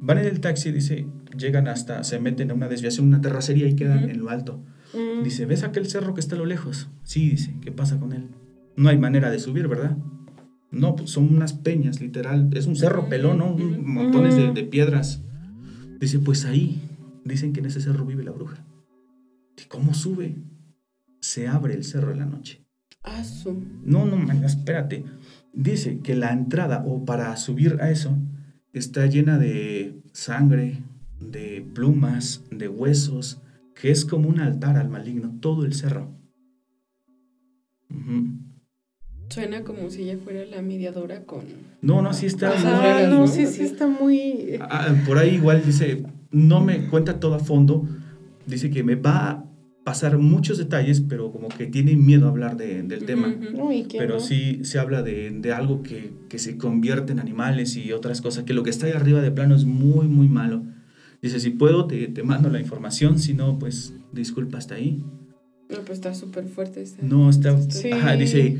Van en el taxi, dice, llegan hasta, se meten a una desviación, una terracería y quedan en lo alto. Mm. Dice, ¿ves aquel cerro que está a lo lejos? Sí, dice, ¿qué pasa con él? No hay manera de subir, ¿verdad? No, pues son unas peñas, literal. Es un cerro pelón, ¿no? Montones de, piedras. Dice, pues ahí, dicen que en ese cerro vive la bruja. ¿Y cómo sube? Se abre el cerro en la noche. Ah, no, no, espérate. Dice que la entrada o para subir a eso está llena de sangre, de plumas, de huesos, que es como un altar al maligno, todo el cerro. Suena como si ella fuera la mediadora con... No, no, sí está... Ah, no, sí, sí está muy... Ah, por ahí igual dice, no me cuenta todo a fondo, dice que me va pasar muchos detalles, pero como que tiene miedo a hablar del tema. pero sí se habla de, algo que, se convierte en animales y otras cosas, que lo que está ahí arriba de plano es muy, muy malo. Dice, si puedo, te, te mando la información, si no, pues disculpa hasta ahí. No, pues está súper fuerte. no, está... dice,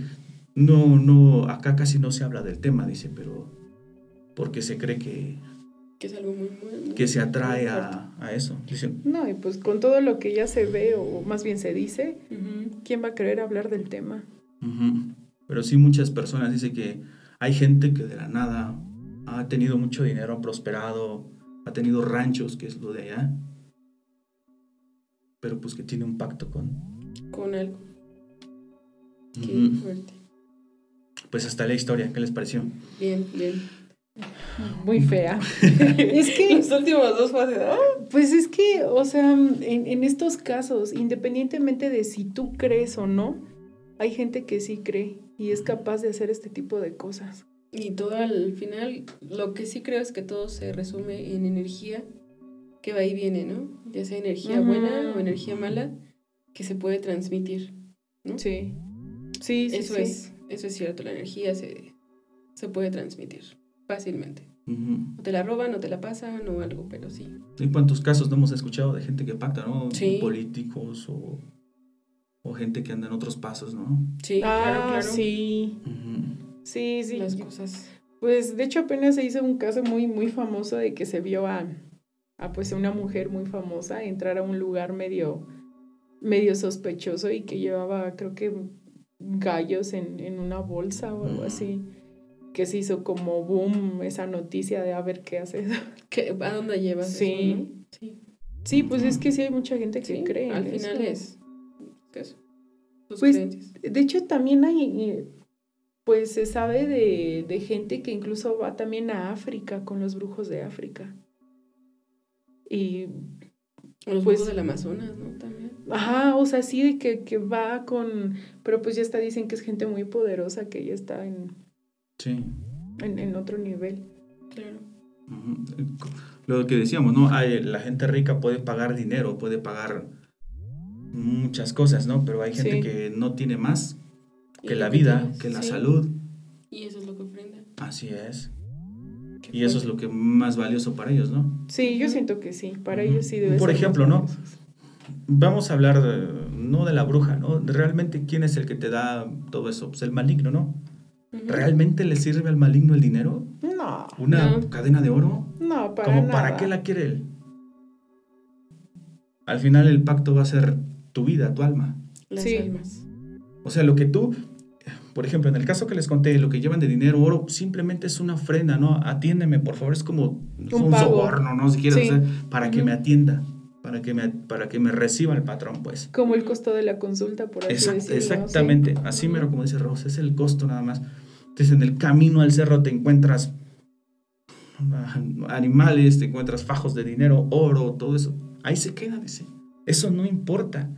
no, no, acá casi no se habla del tema, dice, pero porque se cree que que es algo muy, que se atrae a, eso. no, y pues con todo lo que ya se ve o más bien se dice, ¿quién va a querer hablar del tema? Pero sí muchas personas dicen que hay gente que de la nada ha tenido mucho dinero, ha prosperado, ha tenido ranchos, que es lo de allá, pero pues que tiene un pacto con... Con algo. Qué fuerte. Pues hasta la historia, ¿qué les pareció? Bien, bien. Muy fea. es que. Los últimos dos fases. Pues es que, o sea, en, estos casos, independientemente de si tú crees o no, hay gente que sí cree y es capaz de hacer este tipo de cosas. Y todo al final, lo que sí creo es que todo se resume en energía que va y viene, ¿no? Ya sea energía buena o energía mala, que se puede transmitir, ¿no? Sí. Sí, sí, eso es, eso es cierto, la energía se, se puede transmitir fácilmente. O te la roban o te la pasan o algo, pero sí. ¿En cuántos casos no hemos escuchado de gente que pacta, ¿no? Políticos o, o, gente que anda en otros pasos, ¿no? Sí, claro, ah, claro. Sí. Sí, sí. Las cosas. Pues de hecho apenas se hizo un caso muy, muy famoso de que se vio a, a pues una mujer muy famosa entrar a un lugar medio, medio sospechoso y que llevaba creo que gallos en, en una bolsa o algo así que se hizo como boom esa noticia de a ver qué haces. ¿A dónde llevas? Sí. sí. Sí, pues es que sí hay mucha gente que cree. Al final es. pues, de hecho, también hay. pues se sabe de, de gente que incluso va también a África con los brujos de África. Y los pues, del Amazonas, ¿no? También. Ajá, o sea, sí, que, que va con, pero pues ya está, dicen que es gente muy poderosa, que ya está en, sí. en, en otro nivel. Claro. Lo que decíamos, ¿no? Hay, la gente rica puede pagar dinero, puede pagar muchas cosas, ¿no? Pero hay gente que no tiene más que la vida, que la salud. Y eso es lo que ofrenda. Así es. Y eso es lo que más valioso para ellos, ¿no? Sí, yo siento que sí, para ellos sí debe Por ejemplo, ¿no? Vamos a hablar no de la bruja, ¿no? Realmente, ¿quién es el que te da todo eso? Pues el maligno, ¿no? ¿Realmente le sirve al maligno el dinero? No. ¿Una cadena de oro? No, para ¿Como para qué la quiere él? Al final el pacto va a ser tu vida, tu alma. Las sí. almas. O sea, lo que tú, por ejemplo, en el caso que les conté, lo que llevan de dinero, oro, simplemente es una ofrenda, ¿no? Atiéndeme, por favor, es como un, soborno, ¿no? Si quieres, para que me atienda, para que me, para que me reciba el patrón, pues. Como el costo de la consulta, por así decirlo. Exactamente, así mero como dice Rosa, es el costo nada más. Entonces, en el camino al cerro te encuentras animales, te encuentras fajos de dinero, oro, todo eso. Ahí se queda, dice. Eso no importa.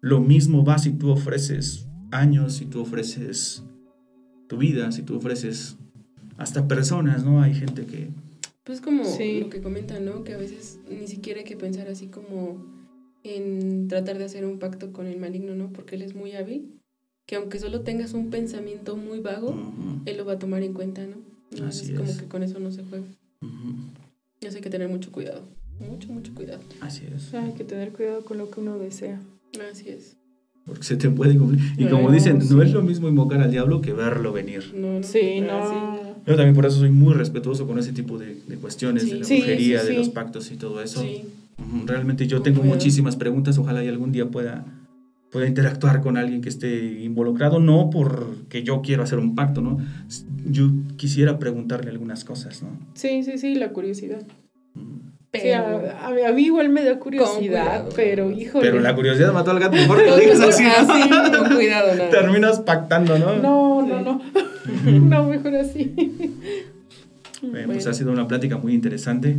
Lo mismo va si tú ofreces años, si tú ofreces tu vida, si tú ofreces hasta personas, ¿no? Hay gente que... Pues como lo que comentan, ¿no? Que a veces ni siquiera hay que pensar así como en tratar de hacer un pacto con el maligno, ¿no? Porque él es muy hábil, que aunque solo tengas un pensamiento muy vago, él lo va a tomar en cuenta, ¿no? Así es como que con eso no se juega. Eso hay que tener mucho cuidado. Mucho, mucho cuidado. Así es. Hay que tener cuidado con lo que uno desea. Así es. Porque se te puede cumplir. Y como dicen, no es lo mismo invocar al diablo que verlo venir. No, sí, no. Yo también por eso soy muy respetuoso con ese tipo de, de cuestiones, de la brujería, de los pactos y todo eso. Realmente yo tengo muchísimas preguntas, ojalá y algún día pueda pueda interactuar con alguien que esté involucrado, no porque yo quiero hacer un pacto, ¿no? Yo quisiera preguntarle algunas cosas, ¿no? Sí, sí, sí, la curiosidad. Pero, a, mí igual me da curiosidad, pero híjole. Pero la curiosidad mató al gato, mejor que lo digas así. ¿no? cuidado, no. Terminas pactando, ¿no? No, no, no. no, mejor así. Bueno, pues ha sido una plática muy interesante.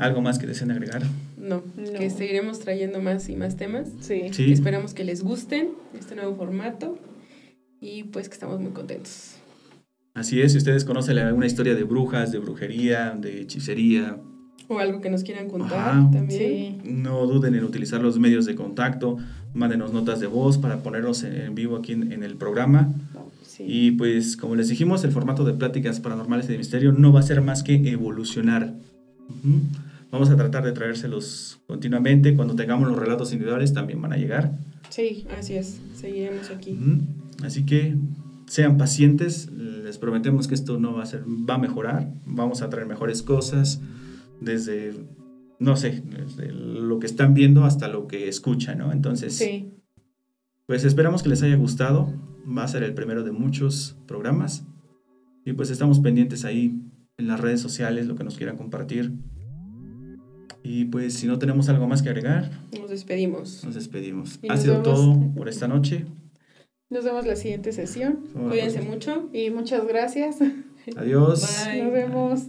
¿Algo más que deseen agregar? No, que seguiremos trayendo más y más temas. Sí. esperamos que les gusten este nuevo formato y pues que estamos muy contentos. Así es, si ustedes conocen alguna historia de brujas, de brujería, de hechicería. O algo que nos quieran contar también. No duden en utilizar los medios de contacto, mándenos notas de voz para ponernos en vivo aquí en, el programa. Y pues como les dijimos, el formato de pláticas paranormales y de misterio no va a ser más que evolucionar. Vamos a tratar de traérselos continuamente. Cuando tengamos los relatos individuales también van a llegar. Sí, así es. Seguiremos aquí. Así que sean pacientes. Les prometemos que esto no va a ser, va a mejorar. Vamos a traer mejores cosas desde, no sé, desde lo que están viendo hasta lo que escuchan, ¿no? Entonces, sí. pues esperamos que les haya gustado. Va a ser el primero de muchos programas. Y pues estamos pendientes ahí en las redes sociales, lo que nos quieran compartir. Y pues si no tenemos algo más que agregar, nos despedimos. Nos despedimos. Ha sido todo por esta noche. Nos vemos la siguiente sesión. Cuídense mucho. Y muchas gracias. Adiós. Nos vemos.